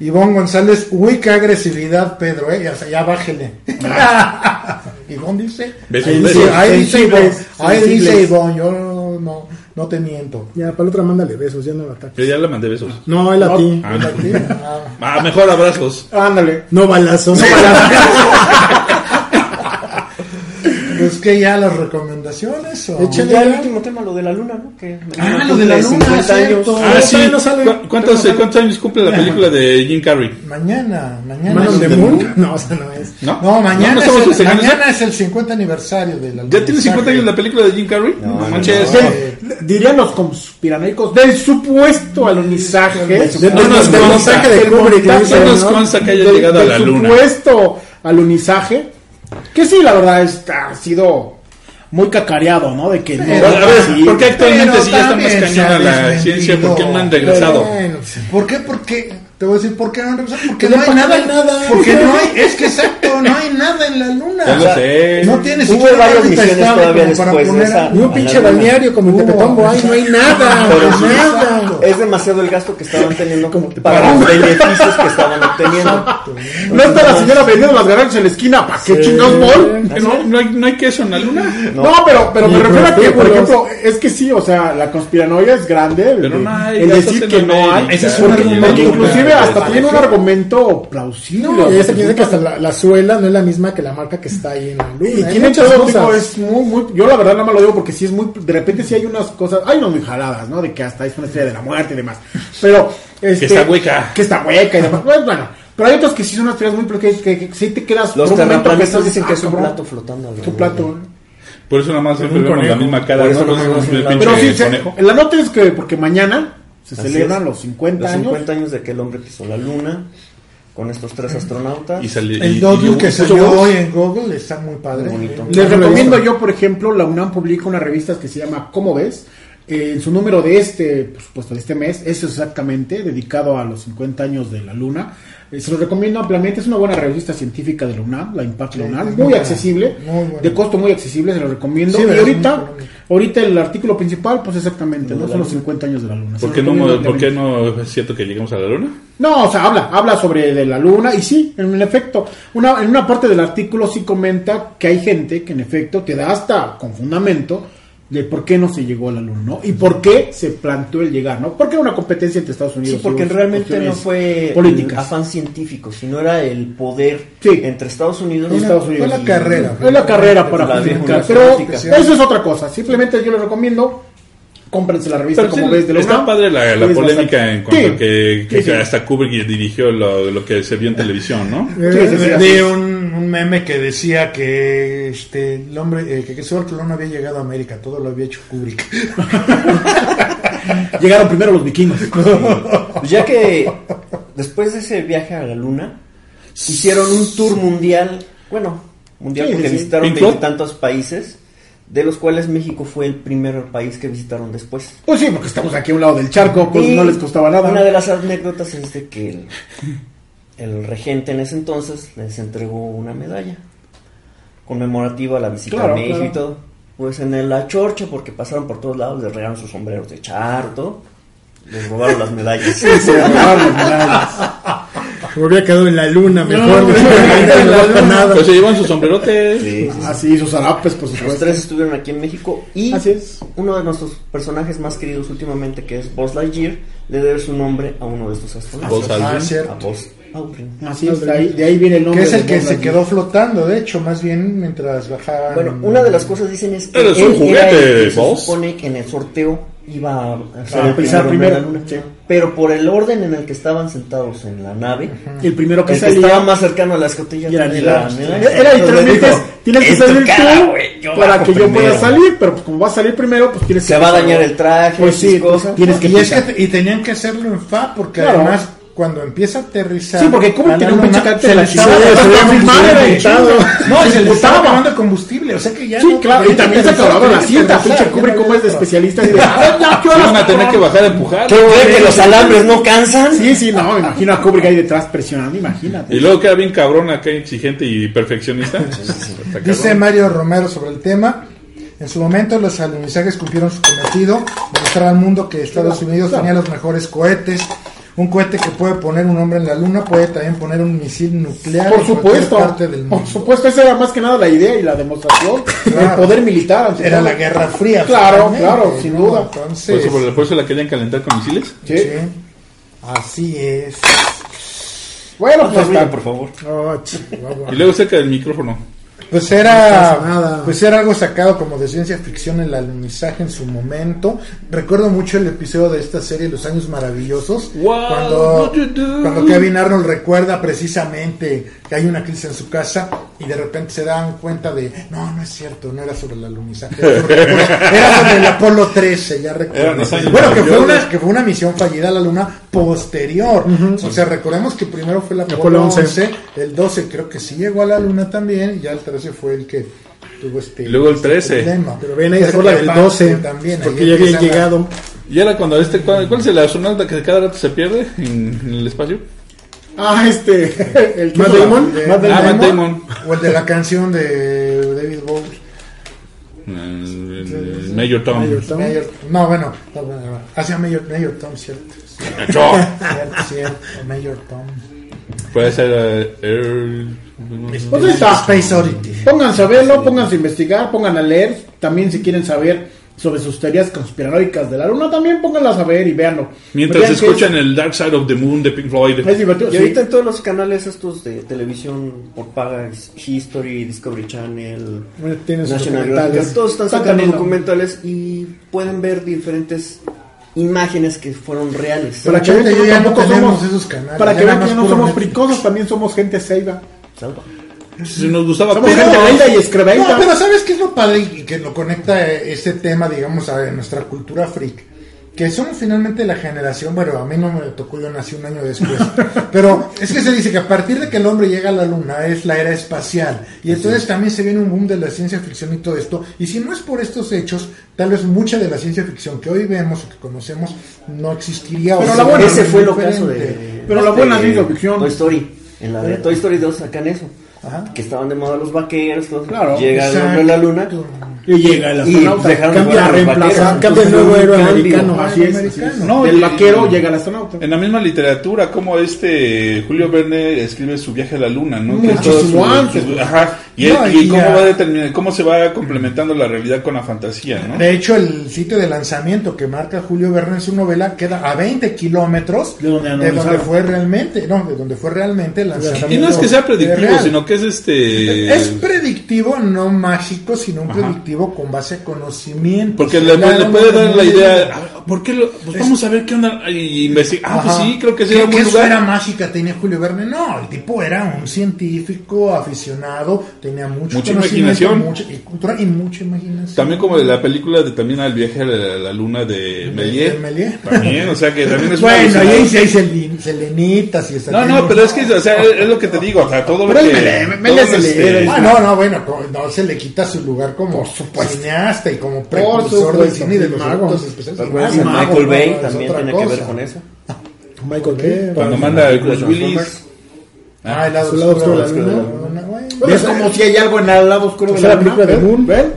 Ivonne González, uy, qué agresividad, Pedro, ¿eh? Ya, ya bájele. Ivonne dice. Besos, ahí dice, ahí dice Ivonne, ahí dice. Ivonne, yo no, no te miento. Ya, para la otra mándale besos, ya no la ataques. Yo ya le mandé besos. No, él a No. ti. Ah, no. Ah, Ah, mejor abrazos. Ándale. No balazos. No balazos. Pues que ya las recomendaciones o... Échale. Ya el último tema, lo de la luna, ¿no? Que Ah, lo de la luna, 50 años. cierto. Ah, sí. no sale. ¿Cu- ¿Cuántos, no ¿Cuántos años cumple la película de Jim Carrey? Mañana, mañana. Man es on the el- Moon. No, o sea, no es. ¿No? No, mañana, ¿No estamos es, el, mañana es el 50 aniversario de la ¿Ya tiene 50 años la película de Jim Carrey? No, manches. no. Dirían los conspiranoicos del supuesto alunizaje. Del De- No del montaje de Del Kubrick. No nos ¿no? consta que haya del- llegado a del la luna. supuesto alunizaje. Que sí, la verdad, está, ha sido muy cacareado, ¿no? De que no. Pero, A ver, sí. ¿por qué actualmente si ya está más cañona la ciencia? ¿Por qué no han regresado? Bueno, ¿Por qué? Porque Te voy a decir, ¿por qué no han regresado? Porque Que no no hay nada, nada. Porque no hay, es que exacto, no hay nada en la luna. Ya lo sé. No tienes Hubo varias misiones todavía después de poner esa. Ni un pinche balneario como en Tepetongo, ay, no hay nada, Pero no hay nada. Es demasiado el gasto que estaban teniendo Como para los beneficios que estaban obteniendo. No está la señora vendiendo las garajes en la esquina. ¿Para qué chingados voy? ¿Que ¿No, no, hay, ¿No hay queso en la luna? No, pero, pero me refiero a que, por ejemplo, es que sí, o sea, la conspiranoia es grande. el Pero no hay el decir que no hay. Ese es un porque porque hasta tiene un argumento plausible. No, y se piensa que hasta la, la suela no es la misma que la marca que está ahí en la luna. Y tiene muchas todo cosas. tipo, es muy, muy, yo la verdad nada más lo digo porque sí es muy, de repente sí hay unas cosas, hay unas muy jaladas, ¿no? De que hasta es una estrella de la muerte y demás. Pero, este, está hueca. Que está hueca y demás. Pues, bueno, pero hay otros que sí son unas estrellas muy, pero que, que, que sí te quedas Los terraplanistas dicen que ah, es un plato flotando. Es un plato. Por eso nada más siempre vemos la misma cara, Pero sí, la nota es que porque mañana se Así celebran los 50 Los años. 50 años de que el hombre pisó la luna con estos tres astronautas. Y sali- El y- que salió hoy en Google está muy padre. Muy. Les recomiendo yo, por ejemplo, la UNAM publica una revista que se llama ¿Cómo ves? Eh, en su número de este, por supuesto, de este mes, es exactamente dedicado a los 50 años de la Luna. Eh, se lo recomiendo ampliamente, es una buena revista científica de la UNAM, la Impacto Sí, UNAM, es muy accesible, muy de costo muy accesible, se lo recomiendo. Sí, y ahorita, ahorita el artículo principal, pues exactamente, De ¿no? la son los Luna. 50 años de la Luna. ¿Por qué, no, ¿Por qué no es cierto que llegamos a la luna? No, o sea, habla, habla sobre de la luna y sí, en efecto, una, en una parte del artículo sí comenta que hay gente que en efecto te da hasta con fundamento de por qué no se llegó a la luna, ¿no? Y por qué se planteó el llegar, ¿no? Porque era una competencia entre Estados Unidos. Sí, porque y realmente no fue el políticas. afán científico, sino era el poder Sí. entre Estados Unidos Y Estados Fue Unidos. la carrera. Es la carrera para La justificar, pero eso es otra cosa. Simplemente yo les recomiendo cómprense la revista Pero como sí, ves de la está padre la, la Sí, es polémica bastante- en cuanto Sí, a que, que sí, sí. hasta Kubrick dirigió lo, lo que se vio en televisión, ¿no? Sí, sí, sí, Eh, así de es. un, un meme que decía que este el hombre eh, que Colón no había llegado a América, todo lo había hecho Kubrick. Llegaron primero los vikingos. Pues ya que después de ese viaje a la luna, hicieron un tour mundial, bueno, mundial Sí, porque visitaron veintitantos países, de los cuales México fue el primer país que visitaron después. Pues sí, porque estamos aquí a un lado del charco, pues Y no les costaba nada. Una de las anécdotas es de que el, el regente en ese entonces les entregó una medalla conmemorativa a la visita Claro, a México claro. y todo. Pues en la chorcha, porque pasaron por todos lados, les regaron sus sombreros de charro, todo. Les robaron las medallas. Sí, se robaron las medallas. Me hubiera quedado en la luna mejor. No, no, no, no, no, pasa nada. Pues se llevan sus sombrerotes. Sí, sí. Ah, sí, sus harapes, por Los supuesto. tres estuvieron aquí en México y Así es. uno de nuestros personajes más queridos últimamente, que es Buzz Lightyear, le debe su nombre a uno de estos astronautas. Ah, A. Buzz. Así es, de ahí, de ahí viene el nombre. Que es el que se quedó flotando, de hecho, más bien mientras bajaban. Bueno, una de las cosas dicen es que Eres él un era el juguete, que se supone que en el sorteo iba a ser el pisar primero en primero, la luna. sí. Pero por el orden en el que estaban sentados en la nave, El primero que el que salía. estaba más cercano a la escotilla era Nila. la. Era era literalmente, tienes que "Es tu salir cara, tú para que yo pueda primero". salir, pero pues como vas a salir primero, pues tienes que... Se va a dañar el traje, Pues sí, cosas. tienes que y, es que y tenían que hacerlo en fa, porque Claro. además cuando empieza a aterrizar. Sí, porque la tiene un pinche carácter se de la chingada. No, Se le estaba acabando el combustible, o sea que ya. Sí, no- claro, y también se acababa la cinta, pinche no como es de especialista. y de, "Ah, ya, ¿qué Van a tener que cabrón?". bajar a empujar. ¿Qué creen que los alambres no cansan? Sí, sí, no, me imagino a Kubrick ahí detrás presionando, imagínate. Y luego queda bien cabrón acá, exigente y perfeccionista. Dice. Mario Romero sobre el tema. En su momento los alunizajes cumplieron su cometido, demostrar al mundo que Estados Unidos tenía los mejores cohetes. Un cohete que puede poner un hombre en la luna puede también poner un misil nuclear Por supuesto, parte del mundo. por supuesto, esa era más que nada la idea y la demostración del Claro. poder militar. Era la Guerra Fría. Claro, claro, sin ¿no? duda. Por Entonces, eso, por- por eso la querían calentar con misiles. Sí. sí, así es. Bueno, pues por favor. Oh. Y luego cerca del micrófono. Pues era, pues era algo sacado como de ciencia ficción el alunizaje en su momento. Recuerdo mucho el episodio de esta serie Los Años Maravillosos, Wow, cuando, do, do, do. cuando Kevin Arnold recuerda precisamente que hay una crisis en su casa y de repente se dan cuenta de, no, no es cierto, no era sobre el alunizaje, era sobre, era sobre el Apolo 13, ya recuerdo. Bueno, que fue, una, que fue una misión fallida a la luna posterior. O sea, recordemos que primero fue el Apolo, Apolo 11, 11. el 12 creo que sí llegó a la luna también, y ya el 13 fue el que tuvo este luego el 13. problema. Pero ven ahí, se acuerda del relevante 12, también, porque ya habían empiezan a- llegado. Y ahora cuando este, ¿cuál, cuál es el astronauta que cada rato se pierde en, en el espacio? Ah, este. El Matt Damon. de- Matt Ah, Matt Damon. Damon. O el de la canción de David Bowie. El- el Mayor Tom. Mayor Tom. Mayor- no, bueno, no, bueno, no. hacia Mayor, Mayor Tom, cierto. Cierto, cierto, Mayor Tom. Puede ser Earl- Pues ahí está. Space Oddity. Pónganse a verlo, pónganse a investigar, pongan a leer. También si quieren saber sobre sus teorías conspiranoicas de la luna, también pónganlas a ver y véanlo. Mientras Vean escuchan el Dark Side of the Moon de Pink Floyd. Es, divertido. Y sí. ahorita en todos los canales estos de televisión por paga, History, Discovery Channel, sus National. Geographic, todos están sacando documentales y pueden ver diferentes imágenes que fueron reales. Para que vean que yo ya no somos, esos canales, para ya que vean nada que más no puro somos Netflix. fricosos, también somos gente seiva. Salva. Si nos gustaba Somos Pero- gente y No, pero ¿sabes qué es lo padre y que lo conecta eh, este tema, digamos, a nuestra cultura freak? Que somos finalmente la generación, bueno, a mí no me tocó, yo nací un año después, pero es que se dice que a partir de que el hombre llega a la luna es la era espacial, y entonces también se viene un boom de la ciencia ficción y todo esto, y si no es por estos hechos, tal vez mucha de la ciencia ficción que hoy vemos o que conocemos no existiría. o la buena- Ese fue ocaso de. Pero la buena de ciencia ficción. Toy Story. En la de Toy Story 2 sacan eso. Ajá. Que estaban de moda los vaqueros. todo. Claro, Llega el hombre a la luna. Y llega el Y astronauta. de cambia, a los reemplaza, vaqueros. cambia el nuevo héroe americano. Así es. Americano. No, Del y- vaquero llega el astronauta. En la misma literatura, como este Julio Verne escribe su viaje a la luna, ¿no? Que Muchísimo antes. ajá. Y, No, y y cómo va determinar, cómo se va complementando la realidad con la fantasía, ¿no? De hecho, el sitio de lanzamiento que marca Julio Verne en su novela queda a 20 kilómetros De donde de donde fue realmente, no, de donde fue realmente el lanzamiento. Y no es que sea predictivo, sino que es este. Es predictivo, no mágico, sino un Ajá. Predictivo con base a conocimiento. Porque le, le puede dar la idea, ah, ¿por qué lo, pues vamos a ver qué onda y investigar. Ah, pues sí, creo que sí ¿Qué, era buen lugar. esfera mágica tenía Julio Verne? No, el tipo era un científico aficionado, tenía mucho Mucha conocimiento, imaginación. mucha y cultura y mucha imaginación. También como de la película de también al viaje a la, la luna de Méliès. También, o sea que también es Bueno, ahí sí hay selen- selenitas y No, no, pero es que, o sea, es, es lo que te digo, o sea, todo lo Pero que... es Méliès, todo lo, se este, le- Ah, no, no, bueno, no se le quita su lugar como cineasta y como precursor del supuesto, cine de los mago. efectos especiales. Ah, Michael Bay no, es también tiene que ver con eso. Michael Bay. Cuando manda Los Bruce Willis... Transformers. Ah, el lado oscuro de la de la luna. Es como si hay algo en el lado oscuro de O sea, la la luna. película de. Moon. ¿Ven?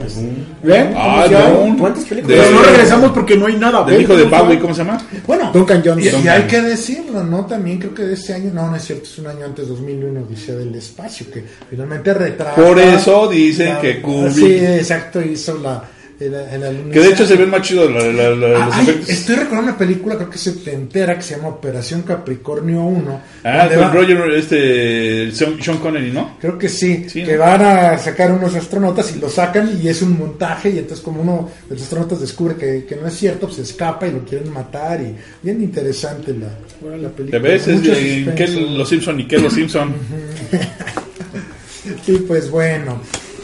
¿Ven? Ah. Moon. ¿Cuántas películas? Pero no regresamos porque no hay nada. Del ¿Ven hijo de Bowie? ¿cómo se llama? Bueno, Duncan Jones. y, y hay que decirlo, ¿no? También creo que de este año, no, no es cierto, es un año antes, 2001, Odisea del Espacio, que finalmente retrata... Por eso dicen la- que Kubrick- Sí, exacto, hizo la... el- el alunizaje. Que de hecho se ven más chidos la- la- la- Ah, los ay, efectos. estoy recordando una película, creo que se te entera, que se llama Operación Capricornio 1. Ah, con va- Roger, este, Sean Connery, ¿no? Creo que sí, Sí, que ¿no? van a sacar unos astronautas y lo sacan y es un montaje y entonces como uno de los astronautas descubre que, que no es cierto, pues se escapa y lo quieren matar y bien interesante la, la ¿Te película. ves? Es de, ¿qué suspenso. los Simpson y qué los Simpson? Y pues bueno,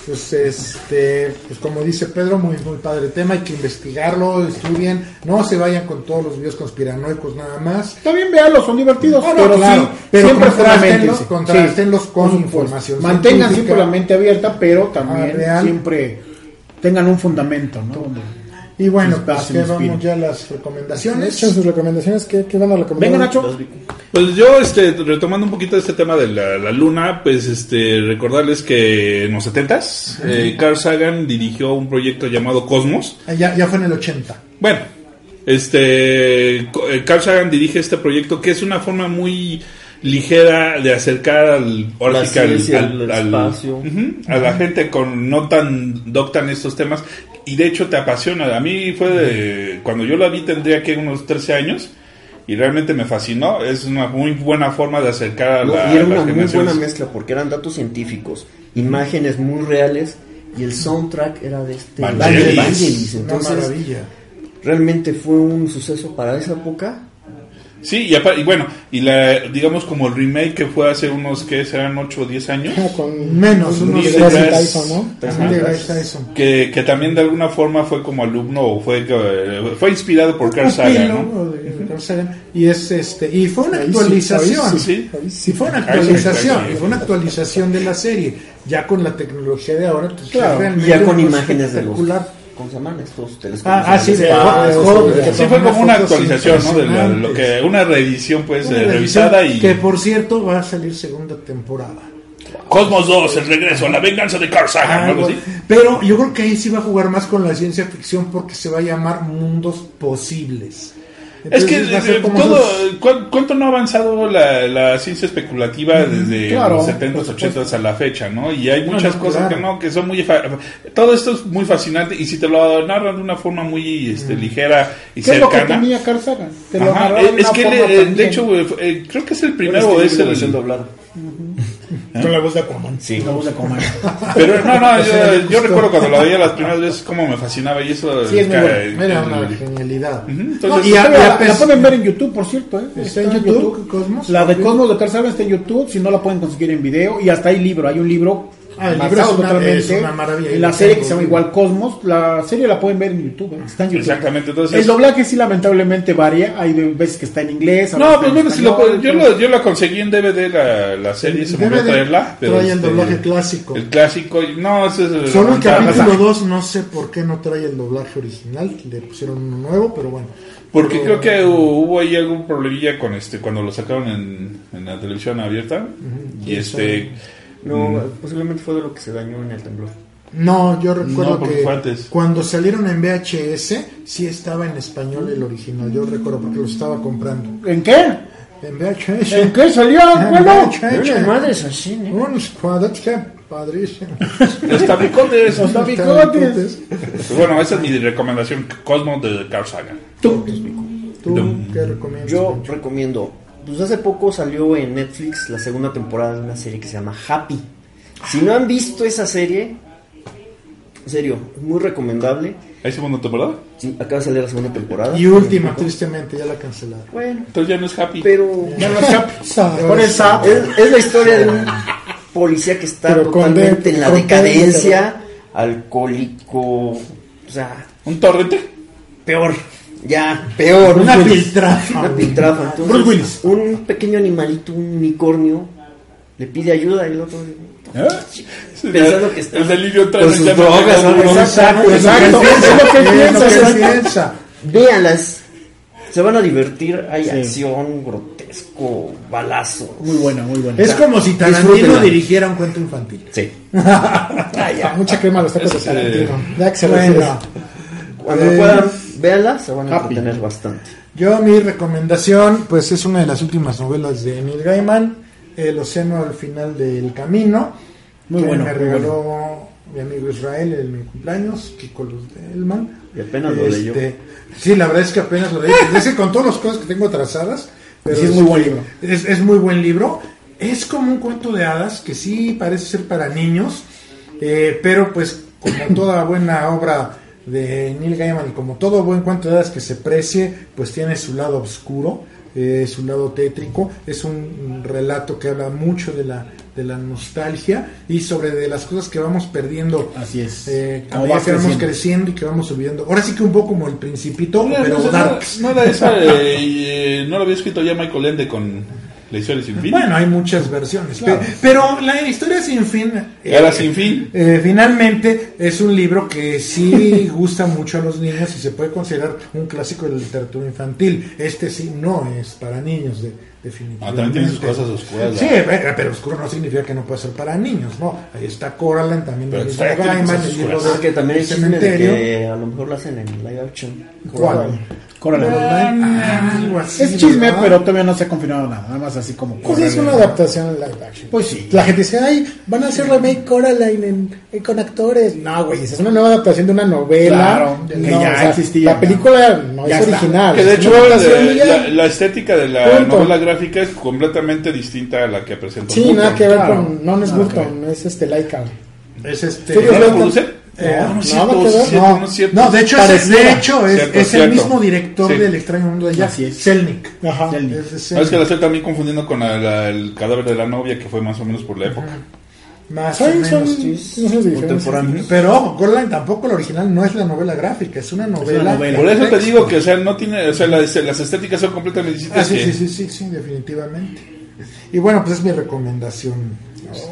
pues este, pues como dice Pedro, muy muy padre tema, hay que investigarlo, estudien, no se vayan con todos los videos conspiranoicos nada más. También véanlos, son divertidos. No, pero claro, sí, pero siempre contrástenlos Sí, con información Mantengan siempre la mente abierta, pero también Ah, real. siempre tengan un fundamento, ¿no? Y bueno, pues que vamos ya a las recomendaciones. Echen sus recomendaciones. ¿Qué, qué van a recomendar? Venga, Nacho. Pues yo, este, retomando un poquito este tema de la, la luna, pues este, recordarles que en los 70s, eh, Carl Sagan dirigió un proyecto llamado Cosmos. Ah, Ya, ya fue en el 80. Bueno, este, eh, Carl Sagan dirige este proyecto que es una forma muy ligera de acercar al, ciencia, al- espacio. A la gente con no tan doctan estos temas y de hecho te apasiona. A mí fue de- cuando yo la vi tendría que unos 13 años y realmente me fascinó. Es una muy buena forma de acercar a No, la, y era una muy buena mezcla porque eran datos científicos, imágenes muy reales y el soundtrack era de este Vangelis. Vangelis. Una Entonces, maravilla. realmente fue un suceso para esa época. Sí, y, y bueno, y la digamos como el remake que fue hace unos que serán 8 o 10 años. Ah, con Menos, unos Degrassi deGrasse- Tyson, ¿no? Ajá. Tyson. que, que también de alguna forma fue como alumno o fue eh, fue inspirado por Carl Sagan, ¿no? Carl Sagan. Y es este y fue una actualización. sí. Sí, fue una actualización, fue una actualización de la serie, ya con la tecnología de ahora, pues, Claro, ya con imágenes de los- espectacular. ¿Cómo se llaman estos telescopios? Ah, ah, sí, de Ah, sí, que Sí, fue como una actualización, ¿no? De la- lo que, una reedición, pues, eh, revisada y... Que por cierto va a salir segunda temporada. Cosmos 2, el regreso, la venganza de Carl Sagan, Ah, algo bueno. así. Pero yo creo que ahí sí va a jugar más con la ciencia ficción porque se va a llamar mundos posibles. Es que Entonces va a ser como todo, esos- ¿cu- ¿cuánto no ha avanzado la, la ciencia especulativa desde claro, los 70s, por supuesto. 80s a la fecha, ¿no? Y hay muchas no, cosas claro. que no, que son muy... fa- Todo esto es muy fascinante y si te lo narran de una forma muy este, ligera y ¿Qué es lo que cercana... tenía Carl Sagan? Te lo Ajá, de es una que de hecho, eh, creo que es el primero, este es versión doblada. Con la voz de Aquaman. Sí. La voz de Coman. Pero no, no, yo, yo recuerdo cuando la veía las primeras veces cómo me fascinaba y eso... Sí, es muy bueno. Era una genialidad. Ujú, No, Entonces, y a- la, la pueden ver en YouTube, por cierto. ¿eh? ¿Está en YouTube, Cosmos? La de Cosmos de Carl Sagan está en YouTube. Si no la pueden conseguir en video. Y hasta hay libro. Hay un libro. Ah, el libro es una- totalmente es una maravilla. En la serie que se llama igual Cosmos. La serie la pueden ver en YouTube. ¿eh? Está en YouTube. Exactamente, entonces... El doblaje sí lamentablemente varía. Hay veces que está en inglés. No, pues en bueno, si lo, yo, lo, yo la conseguí en DVD la, la serie, se me olvidó traerla. Pero trae el este, doblaje clásico. El clásico, y- no, ese es el Solo el capítulo 2 no sé por qué no trae el doblaje original, le pusieron uno nuevo, pero bueno. Porque creo que hubo ahí algún problemilla con este cuando lo sacaron en, en la televisión abierta. Y este. No, posiblemente fue de lo que se dañó en el temblor. No, yo recuerdo No, que cuando salieron en VHS sí estaba en español el original, yo recuerdo porque lo estaba comprando. ¿En qué? En VHS. ¿En qué salió? En Bueno, madres así, ¿no? Unos cuadros que padrísimo. Los tabicotes. Los tabicotes. Pues bueno, esa es mi recomendación: Cosmos de Carl Sagan. Tú. ¿Tú qué recomiendas? Yo recomiendo. Pues hace poco salió en Netflix la segunda temporada de una serie que se llama Happy. Si no han visto esa serie, en serio, es muy recomendable. ¿Hay segunda temporada? Sí, acaba de salir la segunda temporada. Y última, tristemente, ya la cancelaron. Bueno, Entonces ya no es happy. pero Ya no está. Por el es, es la historia de un policía que está Pero totalmente de- en la decadencia, alcohólico, o sea, ¿Un torrente? peor, ya, peor. Una piltrafa. Una piltrafa. Entonces, Bruce Willis. Un pequeño animalito, un unicornio, le pide ayuda y el otro ¿Eh? pensando que está El delirio trae sus drogas. Exacto, Exacto. Es lo que Es lo piensa. Véanlas. Se van a divertir, hay Sí. acción, grotesco, balazo. Muy buena, muy buena. Es como si Tarantino dirigiera un cuento infantil. Sí. Ah, ya, mucha crema a los tacos de Tarantino. Ya que se Bueno. Cuando puedan, véanlas, se van a Happy. entretener bastante. Yo mi recomendación, pues es una de las últimas novelas de Neil Gaiman, El océano al final del camino, Muy que bueno, me muy regaló mi amigo Israel en mi cumpleaños, Kiko Luz de Elman. Y apenas lo leyó. Este, Sí, la verdad es que apenas lo leí. Es que con todas las cosas que tengo trazadas, pero Sí, es muy buen libro. Es, es muy buen libro. Es como un cuento de hadas que sí parece ser para niños, eh, pero pues como toda buena obra de Neil Gaiman y como todo buen cuento de hadas que se precie, pues tiene su lado oscuro, eh, su lado tétrico. Es un relato que habla mucho de la de la nostalgia y sobre de las cosas que vamos perdiendo Así es. eh, Como que vamos creciendo. y que vamos subiendo. Ahora sí que un poco como el principito, No, pero no, no, darks. no era esa, eh, eh, no lo había escrito ya Michael Ende con La historia sin fin. Bueno, hay muchas versiones, Claro. pero la historia sin fin. eh, Era sin fin. eh, finalmente es un libro que sí gusta mucho a los niños y se puede considerar un clásico de la literatura infantil. Este sí no es para niños, de, Ah, definitivamente. también tiene sus cosas oscuras. Sí, pero oscuro no significa que no puede ser para niños, ¿no? Ahí está Coraline, también Pero de está- Gaiman, el libro. Ah, que también hay de que a lo mejor lo hacen en live action. ¿Cuál? Coraline. Ah, algo así, Es chisme, pero todavía no se ha confirmado nada. Nada más así como. Pues es una Coraline. adaptación en live action. Pues sí. La gente dice, ay, van a hacer remake Coraline en- en- con actores. No, güey, es una nueva adaptación de una novela. Claro, que No, ya existía, La película no Ya es está. original. Que de hecho la, estética de la Punto. novela gráfica es completamente distinta a la que presentó. Sí, Burton. nada que ver claro. con. No, no es Nada Burton, es este Laika. Es este. ¿No Burton. produce? Eh, no, es cierto, que sí ver. es cierto, No, no es cierto. no, de hecho, es, de hecho es, Cierto, es el cierto. mismo director Sí. del extraño mundo de ella, Así es. Selnick. Ajá. Selnick. Es de No, es Selnick. que la estoy también confundiendo con la- la- el cadáver de la novia que fue más o menos por la época. Más o Son, menos. son, sí. no sé si diferencia. Contemporáneos. Pero ojo, Coraline tampoco la original no es la novela gráfica, es una novela. novela. Por eso te digo que, o sea, no tiene, o sea, las, las estéticas son completamente Ah, distintas. sí, que- sí, sí, sí, sí, definitivamente. Y bueno, pues es mi recomendación.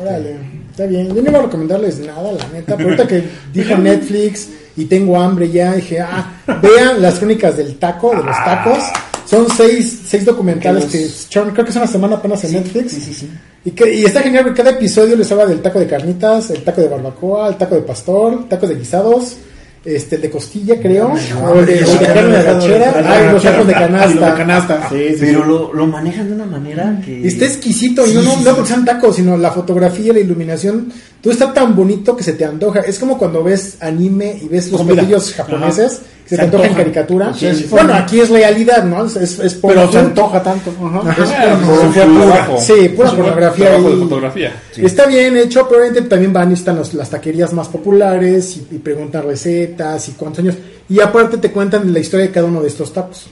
Órale. Está bien, yo no iba a recomendarles nada, la neta, pero ahorita que dijo Netflix y tengo hambre ya, dije, ah, vean las crónicas del taco, de los tacos. Son seis, seis documentales que, echaron, creo que es una semana apenas en Netflix. Sí, sí, sí. Y, que, y está genial porque cada episodio les habla del taco de carnitas, el taco de barbacoa, el taco de pastor, tacos de guisados, este, el de costilla, creo, o el de, el de carne de arrachera, ay, los tacos de Ah, canasta. de canasta. Sí, sí, Pero sí. lo, lo manejan de una manera que... Está exquisito, y no, no, no porque sean tacos, sino la fotografía, la iluminación, todo está tan bonito que se te antoja. Es como cuando ves anime y ves los platillos japoneses, se, antoja en caricatura. Sí, sí, sí. bueno, aquí es realidad, ¿no? Es, es, es Pero se antoja tanto. Ajá. Ajá. Ah, Es pornografía pura. Sí, pura Es pornografía. de fotografía. Está bien hecho, pero obviamente también van y están los- las taquerías más populares y, y preguntan recetas y cuántos años. Y aparte te cuentan la historia de cada uno de estos tacos.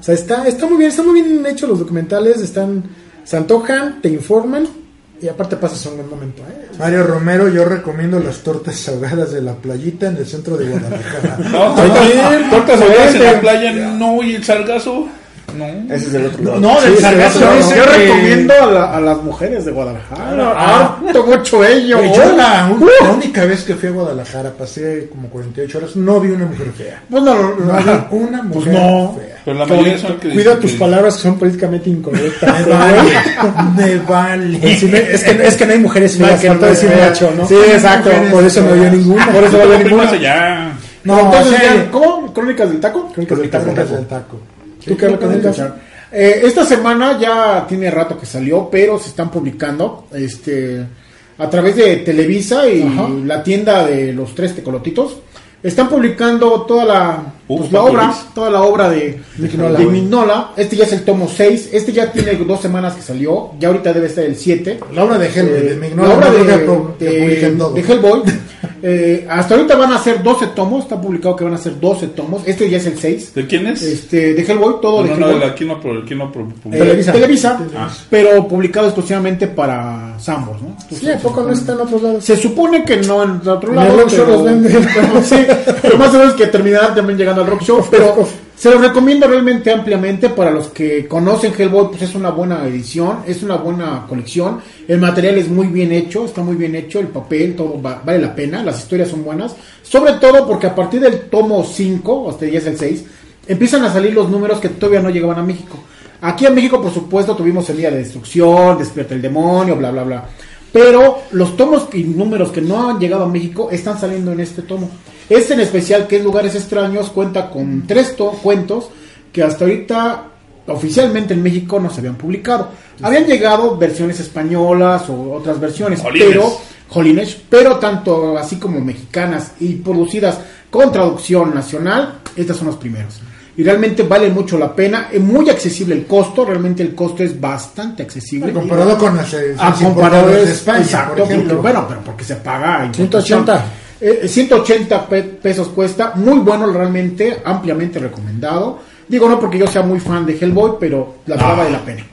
O sea, está, está muy bien, están muy bien hechos los documentales, están, se antojan, te informan y aparte pasas un buen momento. ¿eh? Mario Romero, yo recomiendo las tortas ahogadas de la playita en el centro de Guadalajara. No, Ahí tortas, ahogadas en la playa, no, y el sargazo, no. Ese es del otro lado. No, del Sí, sargazo. Yo recomiendo a, la- a las mujeres de Guadalajara. Ah. Harto mucho ello. Yo la, un- la única vez que fui a Guadalajara, pasé como 48 horas, no vi una mujer fea. Pues no, No no, vi una Pues mujer no. fea. Pero la mayoría son que Cuida tus que- palabras que son políticamente incorrectas. Me vale, me vale. Sí, me- es, que, es que no hay mujeres feas, que falta decir macho, ¿no? Sí, exacto. Por eso no vio ninguna. Por eso no veo ninguna. No, Entonces, ¿cómo? ¿Crónicas del taco? Crónicas del taco. Crónicas del taco. ¿Tú qué recomiendas? Eh, esta semana ya tiene rato que salió, pero se están publicando este a través de Televisa y Ajá. la tienda de los tres tecolotitos. Están publicando toda la, Uh, pues, la obra, Luis. toda la obra de Mignola. de Mignola. Este ya es el tomo 6. Este ya tiene dos semanas que salió. Ya ahorita debe estar el 7. La obra de Hellboy, de Eh, Mignola, la obra de, de- de Hellboy. Eh, hasta ahorita van a ser 12 tomos. Está publicado que van a ser 12 tomos. Este ya es el 6. ¿De quién es? Este, de Hellboy, todo no, de no, Hellboy. no, aquí no, pro- aquí no pro- Eh, Televisa. Televisa, Ah. pero publicado exclusivamente para Sambors, ¿no? Sí, ¿a poco no está en otros lados? Se supone que no en otro En lado. el rock show pero- los venden. sí, pero más o menos que terminarán también llegando al rock show. Pero se los recomiendo realmente ampliamente para los que conocen Hellboy, pues es una buena edición, es una buena colección. El material es muy bien hecho, está muy bien hecho, el papel, todo va- vale la pena, las historias son buenas. Sobre todo porque a partir del tomo 5, hasta ya es el 6, empiezan a salir los números que todavía no llegaban a México. Aquí en México, por supuesto, tuvimos el día de destrucción, despierta el demonio, bla, bla, bla. Pero los tomos y números que no han llegado a México están saliendo en este tomo. Este en especial, que es Lugares Extraños, cuenta con tres to- cuentos que hasta ahorita oficialmente en México no se habían publicado. Habían llegado versiones españolas o otras versiones, Jolines. pero jolines, pero tanto así como mexicanas y producidas con traducción nacional, estas son los primeros. Y realmente vale mucho la pena, es muy accesible el costo, realmente el costo es bastante accesible. Comparado con las importadas comparadores de España, exacto, por ejemplo. porque- bueno, pero porque se paga. 180. Eh, 180 pe- pesos cuesta, muy bueno realmente, ampliamente recomendado. Digo no porque yo sea muy fan de Hellboy, pero la verdad vale la pena.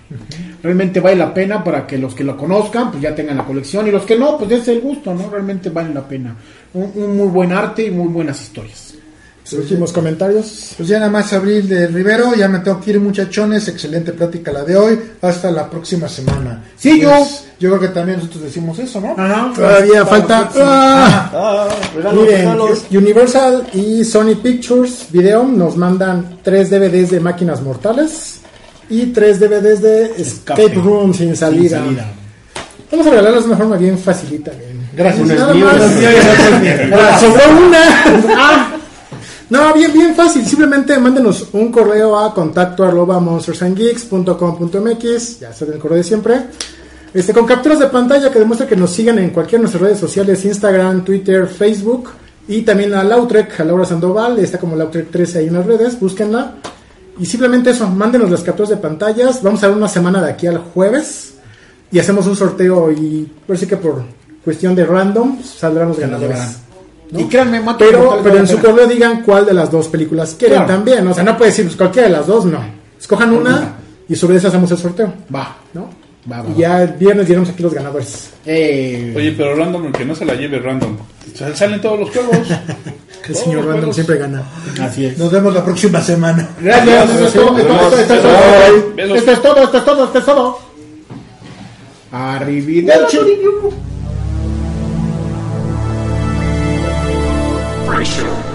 Realmente vale la pena para que los que lo conozcan, pues ya tengan la colección y los que no, pues dense el gusto, ¿no? Realmente vale la pena. Un muy buen arte y muy buenas historias. Últimos comentarios. Pues ya nada más Abril de Rivero, ya me tengo que ir muchachones, excelente plática la de hoy, hasta la próxima semana. Sí, yo. Pues, yo creo que también nosotros decimos eso, ¿no? Ajá. Todavía falta. Ah, Ah, regalos, miren, regalos. Universal y Sony Pictures Video nos mandan tres DVDs de Máquinas Mortales y tres DVDs de Escape, Escape. Room sin salida. Sin salida. Vamos a regalarlos de una forma bien facilita. bien. Gracias. Nada mío, más. uno es mío Ah, sobró una. Ah. No, bien, bien fácil. Simplemente mándenos un correo a contacto arroba monstersandgeeks.com.mx. Ya saben el correo de siempre. Este, con capturas de pantalla que demuestra que nos sigan en cualquiera de nuestras redes sociales, Instagram, Twitter, Facebook. Y también a Lautrec, a Laura Sandoval, está como Lautrec 13 ahí en las redes, búsquenla. Y simplemente eso, mándenos las capturas de pantallas. Vamos a ver una semana de aquí al jueves. Y hacemos un sorteo y parece que por cuestión de random saldrán los ganadores. ¿No? Y créanme, Mato, Pero, pero en su correo digan cuál de las dos películas quieren Claro. también. O sea, no puede decir pues, cualquiera de las dos, no. Escojan una y sobre esa hacemos el sorteo. Va. ¿no? Va, va, Y ya el viernes diremos aquí los ganadores. Eh, Oye, pero random, que no se la lleve random. Sal- Salen todos los juegos. El señor Random juegos. siempre gana. así es. Nos vemos la próxima semana. Gracias. Esto es todo, esto- esto- esto es todo. Besos. Esto es todo, esto es todo, esto es todo. Arrivederci. sure